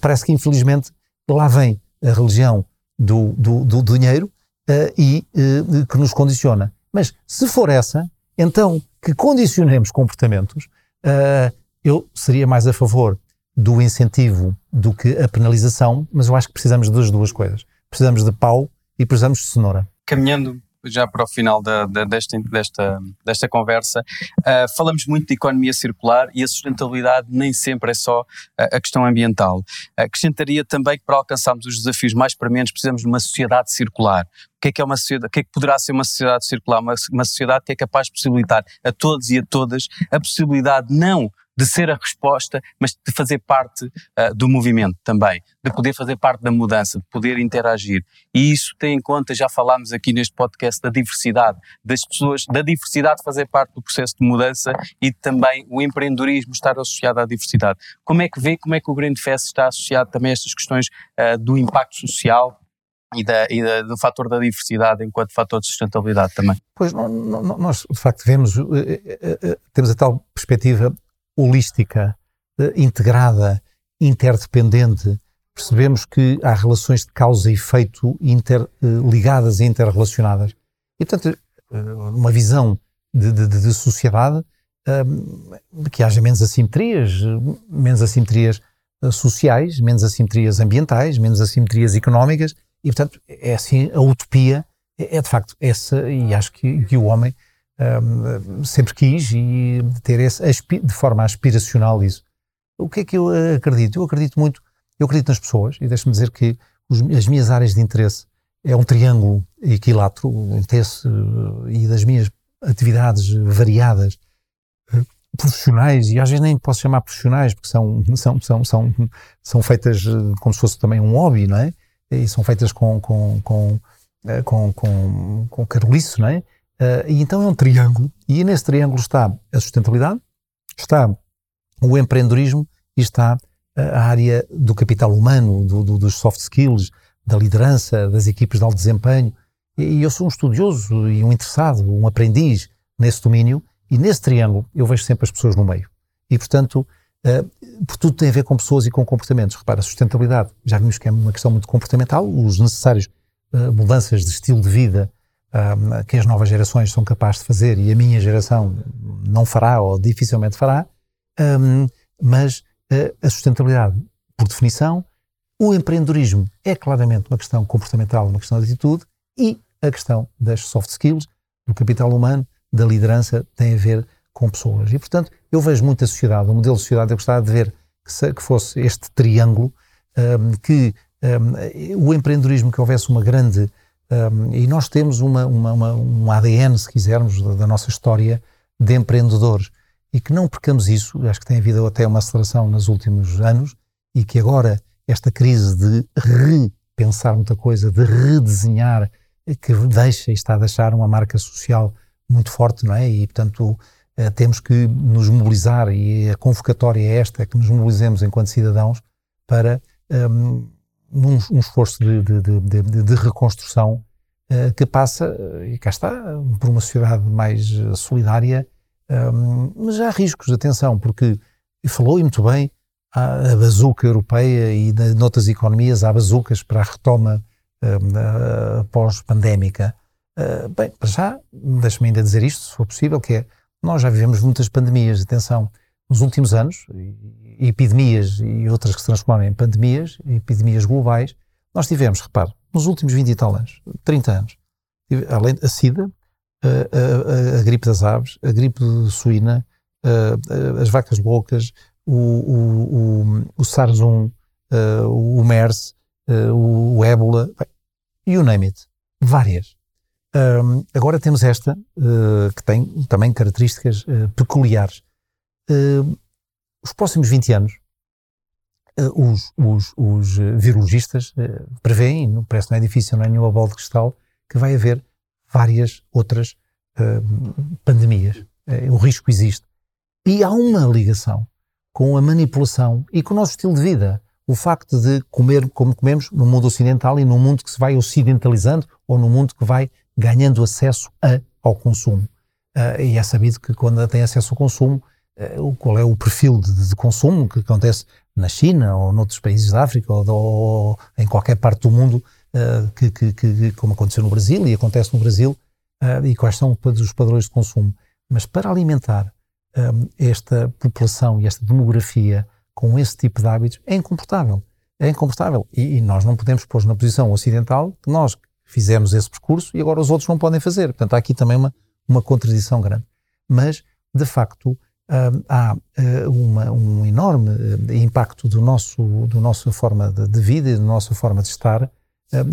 parece que infelizmente lá vem a religião do, do, do dinheiro uh, e uh, que nos condiciona. Mas se for essa, então que condicionemos comportamentos, uh, eu seria mais a favor do incentivo do que a penalização, mas eu acho que precisamos das duas coisas. Precisamos de pau e precisamos de cenoura. Caminhando já para o final da, da, desta, desta, desta conversa, uh, falamos muito de economia circular e a sustentabilidade nem sempre é só a, questão ambiental. Acrescentaria também que para alcançarmos os desafios mais prementes precisamos de uma sociedade circular. O que é que é uma sociedade, o que é que poderá ser uma sociedade circular? Uma, uma sociedade que é capaz de possibilitar a todos e a todas a possibilidade não de ser a resposta, mas de fazer parte uh, do movimento também, de poder fazer parte da mudança, de poder interagir. E isso tem em conta, já falámos aqui neste podcast, da diversidade, das pessoas, da diversidade fazer parte do processo de mudança e também o empreendedorismo estar associado à diversidade. Como é que vê, como é que o Green Fest está associado também a estas questões uh, do impacto social e, da, e da, do fator da diversidade enquanto fator de sustentabilidade também. Pois nós de facto vemos, eh, temos a tal perspectiva holística, eh, integrada, interdependente, percebemos que há relações de causa e efeito interligadas eh, e interrelacionadas. E, portanto, eh, uma visão de, de, de sociedade que haja menos assimetrias, menos assimetrias sociais, menos assimetrias ambientais, menos assimetrias económicas, e, portanto, é assim, a utopia é, é de facto essa, e acho que, que o homem um, sempre quis e ter esse, de forma aspiracional isso. O que é que eu acredito? Eu acredito muito, eu acredito nas pessoas e deixe-me dizer que os, as minhas áreas de interesse é um triângulo equilátero, interesse uh, e das minhas atividades variadas, uh, profissionais, e às vezes nem posso chamar profissionais, porque são, são, são, são, são feitas uh, como se fosse também um hobby, não é? E são feitas com, com, com, com, com, com não é? Uh, e então é um triângulo, e nesse triângulo está a sustentabilidade, está o empreendedorismo e está a área do capital humano, do, do, dos soft skills, da liderança, das equipes de alto desempenho. E, eu sou um estudioso e um interessado, um aprendiz nesse domínio, e nesse triângulo eu vejo sempre as pessoas no meio. E, portanto, uh, por tudo tem a ver com pessoas e com comportamentos. Repara, a sustentabilidade, já vimos que é uma questão muito comportamental, os necessários uh, mudanças de estilo de vida que as novas gerações são capazes de fazer e a minha geração não fará ou dificilmente fará, um, mas uh, a sustentabilidade, por definição, o empreendedorismo é claramente uma questão comportamental, uma questão de atitude e a questão das soft skills, do capital humano, da liderança, tem a ver com pessoas. E, portanto, eu vejo muita sociedade, um modelo de sociedade, eu gostava de ver que, se, que fosse este triângulo, um, que um, o empreendedorismo, que houvesse uma grande um, e nós temos uma, uma, uma, um ADN, se quisermos, da, da, nossa história de empreendedores. E que não percamos isso, acho que tem havido até uma aceleração nos últimos anos, e que agora esta crise de repensar muita coisa, de redesenhar, que deixa e está a deixar uma marca social muito forte, não é? E, portanto, eh, temos que nos mobilizar, e a convocatória é esta, que nos mobilizemos enquanto cidadãos para um, num um esforço de, de, de, de reconstrução uh, que passa, uh, e cá está, por uma sociedade mais uh, solidária, um, mas há riscos, atenção, porque falou e muito bem, há a bazuca europeia e de, noutras economias há bazucas para a retoma um, pós-pandémica. bem, para já, deixe-me ainda dizer isto, se for possível, que é, nós já vivemos muitas pandemias, atenção, nos últimos anos, epidemias e outras que se transformaram em pandemias, epidemias globais, nós tivemos, repare, nos últimos 20 e tal anos, 30 anos, além da SIDA, a, a, a, gripe das aves, a gripe suína, a, as vacas loucas, o, o, o, o SARS-1, o MERS, o, ébola, you name it, várias. Um, agora temos esta, uh, que tem também características uh, peculiares. Uh, os próximos 20 anos os, os, os virologistas preveem, parece que não é difícil, não é nenhuma bola de cristal, que vai haver várias outras pandemias. o risco existe. E há uma ligação com a manipulação e com o nosso estilo de vida. O facto de comer como comemos no mundo ocidental e num mundo que se vai ocidentalizando ou num mundo que vai ganhando acesso a, ao consumo. Uh, e é sabido que quando tem acesso ao consumo, uh, qual é o perfil de, de, consumo que acontece na China ou noutros países da África ou, ou em qualquer parte do mundo, uh, que, que, que, como aconteceu no Brasil e acontece no Brasil, e quais são os padrões de consumo. Mas para alimentar um, esta população e esta demografia com esse tipo de hábitos é incomportável. É incomportável. E, e nós não podemos pôr na posição ocidental que nós fizemos esse percurso e agora os outros não podem fazer. Portanto, há aqui também uma, uma contradição grande. Mas, de facto, há uh, uma, um enorme uh, impacto do nosso, do nossa forma de, vida e da nossa forma de estar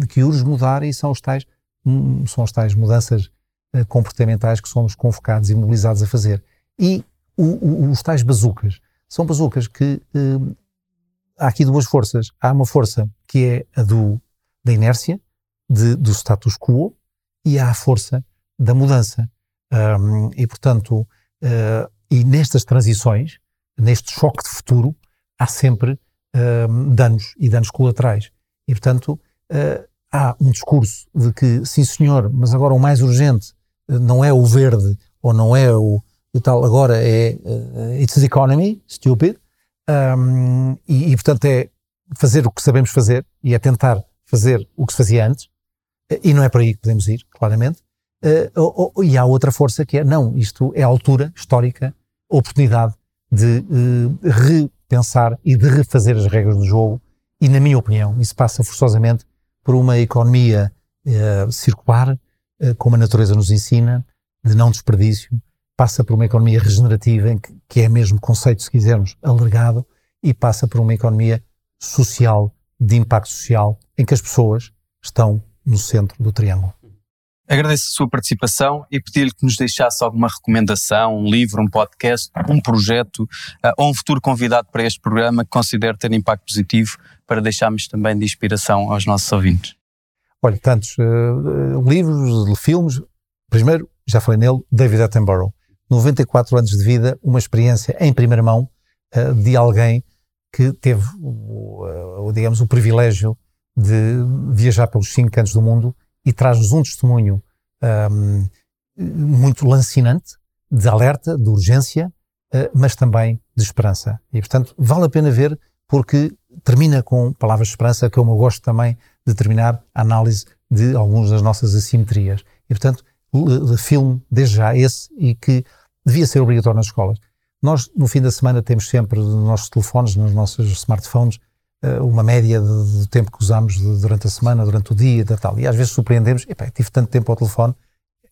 que urge mudar e são os tais, um, são as tais mudanças comportamentais que somos convocados e mobilizados a fazer. E os tais bazucas são bazucas que uh, há aqui duas forças. Há uma força que é a do, da inércia, de, do status quo, e há a força da mudança. E, portanto, uh, e nestas transições, neste choque de futuro, há sempre um, danos e danos colaterais. E, portanto, uh, há um discurso de que, sim senhor, mas agora o mais urgente não é o verde ou não é o, e tal, agora é uh, It's the economy, stupid, um, e, e, portanto é fazer o que sabemos fazer e é tentar fazer o que se fazia antes, e não é para aí que podemos ir, claramente. Uh, e há outra força que é, não, isto é a altura histórica, oportunidade de uh, repensar e de refazer as regras do jogo, e na minha opinião, isso passa forçosamente por uma economia uh, circular, como a natureza nos ensina, de não desperdício, passa por uma economia regenerativa, que, que é mesmo conceito, se quisermos, alargado, e passa por uma economia social, de impacto social, em que as pessoas estão no centro do triângulo. Agradeço a sua participação e pedir-lhe que nos deixasse alguma recomendação, um livro, um podcast, um projeto uh, ou um futuro convidado para este programa que considere ter impacto positivo para deixarmos também de inspiração aos nossos ouvintes. Olha, tantos uh, livros, filmes. Primeiro, já falei nele, David Attenborough. 94 anos de vida, uma experiência em primeira mão uh, de alguém que teve, o, digamos, o privilégio de viajar pelos cinco cantos do mundo e traz-nos um testemunho um, muito lancinante, de alerta, de urgência, uh, mas também de esperança. E, portanto, vale a pena ver porque termina com palavras de esperança, que eu gosto também de terminar a análise de algumas das nossas assimetrias. E, portanto, filme, desde já esse, e que devia ser obrigatório nas escolas. Nós, no fim da semana, temos sempre nos nossos telefones, nos nossos smartphones, eh, uma média do tempo que usamos durante a semana, durante o dia tal. E às vezes surpreendemos, epá, tive tanto tempo ao telefone,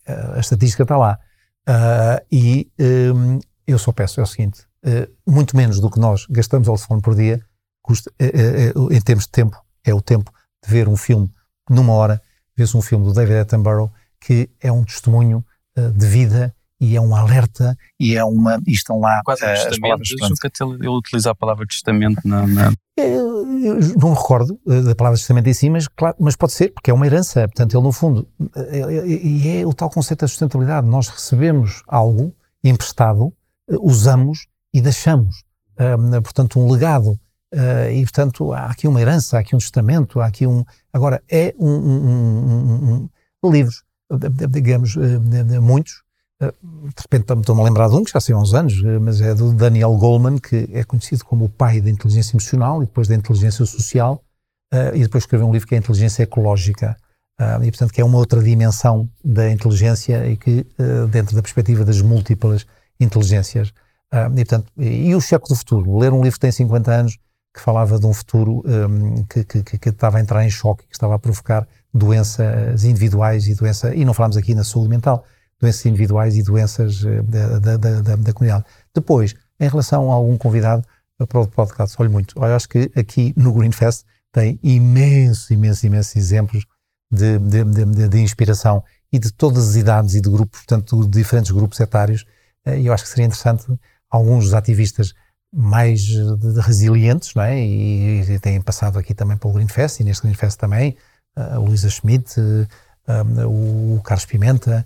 eh, a estatística está lá. Uh, e um, eu só peço é o seguinte, uh, muito menos do que nós gastamos ao telefone por dia, custa, uh, em termos de tempo, é o tempo de ver um filme numa hora, vê-se um filme do David Attenborough, que é um testemunho de vida e é um alerta e é uma e estão lá Quase uh, as palavras eu ele utiliza a palavra testamento na, na... Eu, não me recordo uh, da palavra testamento em si mas claro mas pode ser porque é uma herança. Portanto ele no fundo uh, e é o tal conceito da sustentabilidade. Nós recebemos algo emprestado usamos e deixamos portanto um legado. E portanto há aqui uma herança há aqui um testamento há aqui um agora é um, um, um, livros digamos muitos eh, de repente estou-me a lembrar de um que já saiu há uns anos, eh, mas é do Daniel Goleman, que é conhecido como o pai da inteligência emocional e depois da inteligência social, uh, e depois escreveu um livro que é a inteligência ecológica, uh, e portanto que é uma outra dimensão da inteligência e que, dentro da perspectiva das múltiplas inteligências, e portanto, e, o Checo do Futuro, ler um livro que tem 50 anos, que falava de um futuro um, que, que, que, estava a entrar em choque, que estava a provocar doenças individuais e doença, e não falamos aqui na saúde mental, doenças individuais e doenças eh, da, da, da, da, comunidade. Depois, em relação a algum convidado para o podcast, olho muito. Eu acho que aqui no Greenfest tem imensos, imensos, imensos exemplos de, de, de, de, inspiração e de todas as idades e de grupos, portanto, de diferentes grupos etários. Eh, e eu acho que seria interessante alguns dos ativistas mais de, resilientes, não é? E, e, têm passado aqui também pelo Greenfest, e neste Greenfest também, a Luísa Schmidt, um, o Carlos Pimenta,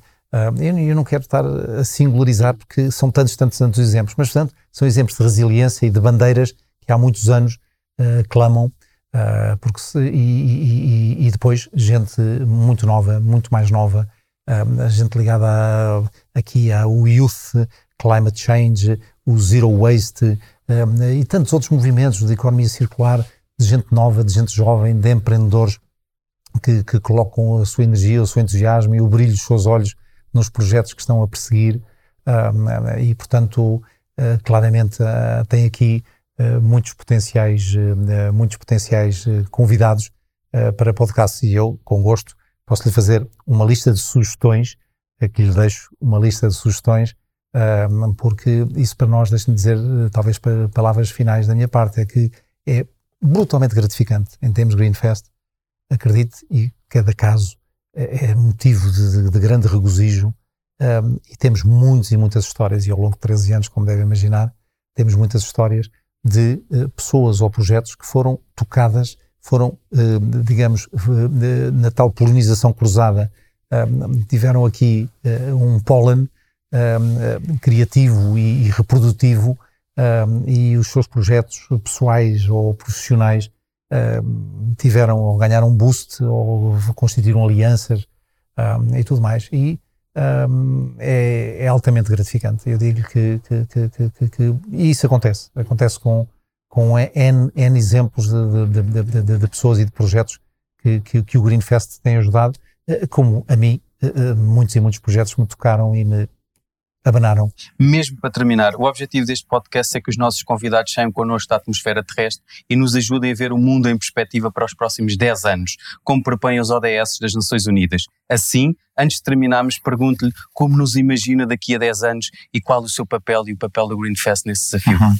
eu, não quero estar a singularizar porque são tantos, tantos, tantos exemplos, mas portanto são exemplos de resiliência e de bandeiras que há muitos anos uh, clamam, uh, porque se, e, e, e, depois gente muito nova, muito mais nova, a gente ligada a, aqui ao Youth Climate Change, o Zero Waste e tantos outros movimentos de economia circular, de gente nova, de gente jovem, de empreendedores que, que colocam a sua energia, o seu entusiasmo e o brilho dos seus olhos nos projetos que estão a perseguir e, portanto, uh, claramente uh, tem aqui muitos potenciais, muitos potenciais convidados para podcast. E eu, com gosto, posso lhe fazer uma lista de sugestões, aqui lhe deixo uma lista de sugestões, porque isso para nós, deixe-me dizer, talvez para palavras finais da minha parte, é que é brutalmente gratificante em termos Greenfest, acredite, e cada caso é, é motivo de, de, de grande regozijo. Um, e temos muitas e muitas histórias, e ao longo de 13 anos, como deve imaginar, temos muitas histórias de uh, pessoas ou projetos que foram tocadas, foram, uh, digamos, uh, na tal polinização cruzada, tiveram aqui um pólen criativo e, e reprodutivo e os seus projetos pessoais ou profissionais tiveram ou ganharam um boost ou constituíram alianças e tudo mais. E um, é, é, altamente gratificante. Eu digo que, que, que, que, e isso acontece. Acontece com, com N, N exemplos de, de, de, de, pessoas e de projetos que o Greenfest tem ajudado, eh, como a mim, eh, eh, muitos e muitos projetos que me tocaram e me abanaram. Mesmo para terminar, o objetivo deste podcast é que os nossos convidados saiam connosco da atmosfera terrestre e nos ajudem a ver o mundo em perspectiva para os próximos 10 anos, como propõem os ODS das Nações Unidas. Assim, antes de terminarmos, pergunto-lhe como nos imagina daqui a 10 anos e qual o seu papel e o papel do Greenfest nesse desafio. Uhum.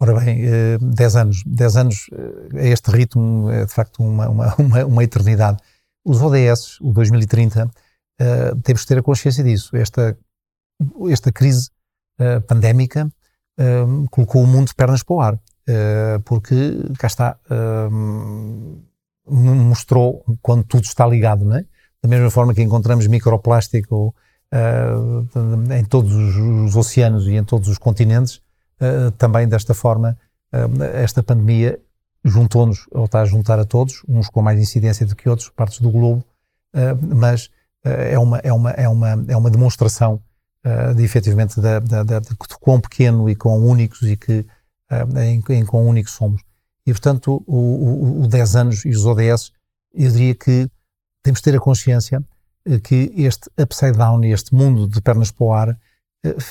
Ora bem, 10 eh, anos. 10 anos a eh, este ritmo é de facto uma, uma, uma, uma eternidade. Os ODS, o 2030, uh, temos que ter a consciência disso. Esta esta crise uh, pandémica uh, colocou o mundo de pernas para o ar, uh, porque cá está, mostrou quando tudo está ligado, não é? Da mesma forma que encontramos microplástico em todos os oceanos e em todos os continentes, também desta forma esta pandemia juntou-nos, ou está a juntar a todos, uns com mais incidência do que outros, partes do globo, mas é, uma, é, uma, é, uma, é uma demonstração uh, de efetivamente da, da, da, de quão pequeno e quão únicos e que uh, em, em quão únicos somos. E portanto, o, o, o 10 anos e os ODS, eu diria que temos de ter a consciência uh, que este upside down, este mundo de pernas para o ar,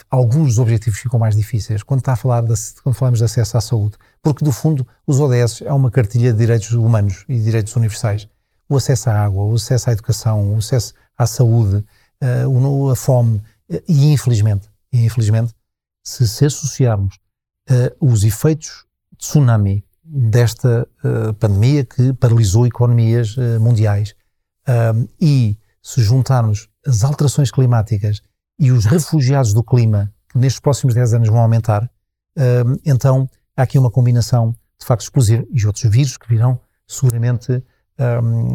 alguns objetivos ficam mais difíceis quando, está a falar de, quando falamos de acesso à saúde, porque do fundo os ODS é uma cartilha de direitos humanos e direitos universais. O acesso à água, o acesso à educação, o acesso à saúde, a fome, e infelizmente, infelizmente, se, se associarmos uh, os efeitos de tsunami desta uh, pandemia que paralisou economias uh, mundiais e se juntarmos as alterações climáticas e os refugiados do clima que nestes próximos 10 anos vão aumentar, então há aqui uma combinação de facto explosiva e outros vírus que virão seguramente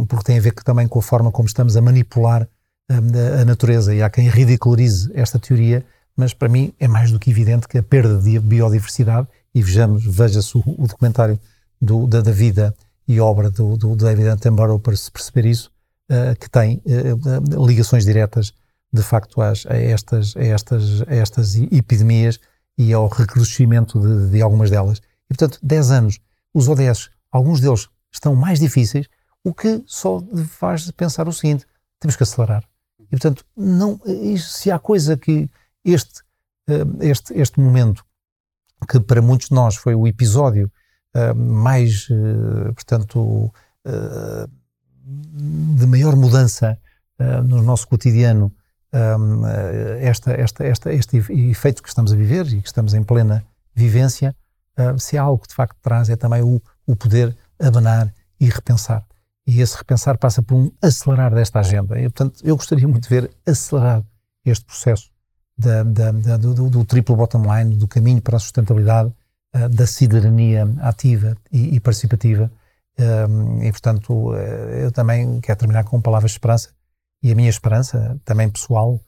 porque tem a ver também com a forma como estamos a manipular a, a natureza e há quem ridicularize esta teoria, mas para mim é mais do que evidente que a perda de biodiversidade, e vejamos, veja-se o, o, documentário do, da, da, vida e obra do, do David Attenborough para se perceber isso, uh, que tem uh, ligações diretas, de facto, às, a, estas, a, estas, a estas epidemias e ao recrudescimento de, de algumas delas. E, portanto, 10 anos, os ODS, alguns deles estão mais difíceis, o que só faz pensar o seguinte: temos que acelerar. E, portanto, não, se há coisa que este, eh, este, este momento, que para muitos de nós foi o episódio eh, mais, eh, portanto, de maior mudança no nosso cotidiano, esta, esta, esta, este efeito que estamos a viver e que estamos em plena vivência, se há algo que de facto traz é também o, o poder abanar e repensar. E esse repensar passa por um acelerar desta agenda. E, portanto, eu gostaria muito de ver acelerar este processo da, da, da, do, do, triplo bottom line, do caminho para a sustentabilidade, uh, da cidadania ativa e, e participativa. Um, e, portanto, eu também quero terminar com palavras de esperança. E a minha esperança, também pessoal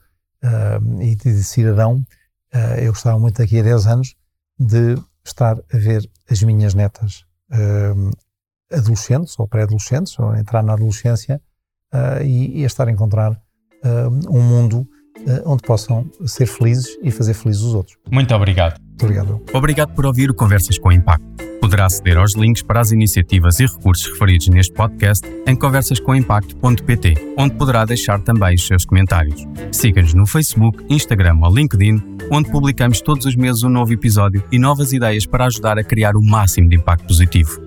uh, e de, cidadão, uh, eu gostava muito daqui a 10 anos de estar a ver as minhas netas uh, adolescentes ou pré-adolescentes, ou entrar na adolescência uh, e, e, a estar a encontrar uh, um mundo onde possam ser felizes e fazer felizes os outros. Muito obrigado. Muito obrigado. Obrigado por ouvir o Conversas com Impacto. Poderá aceder aos links para as iniciativas e recursos referidos neste podcast em conversascomimpacto.pt, onde poderá deixar também os seus comentários. Siga-nos no Facebook, Instagram ou LinkedIn, onde publicamos todos os meses um novo episódio e novas ideias para ajudar a criar o máximo de impacto positivo.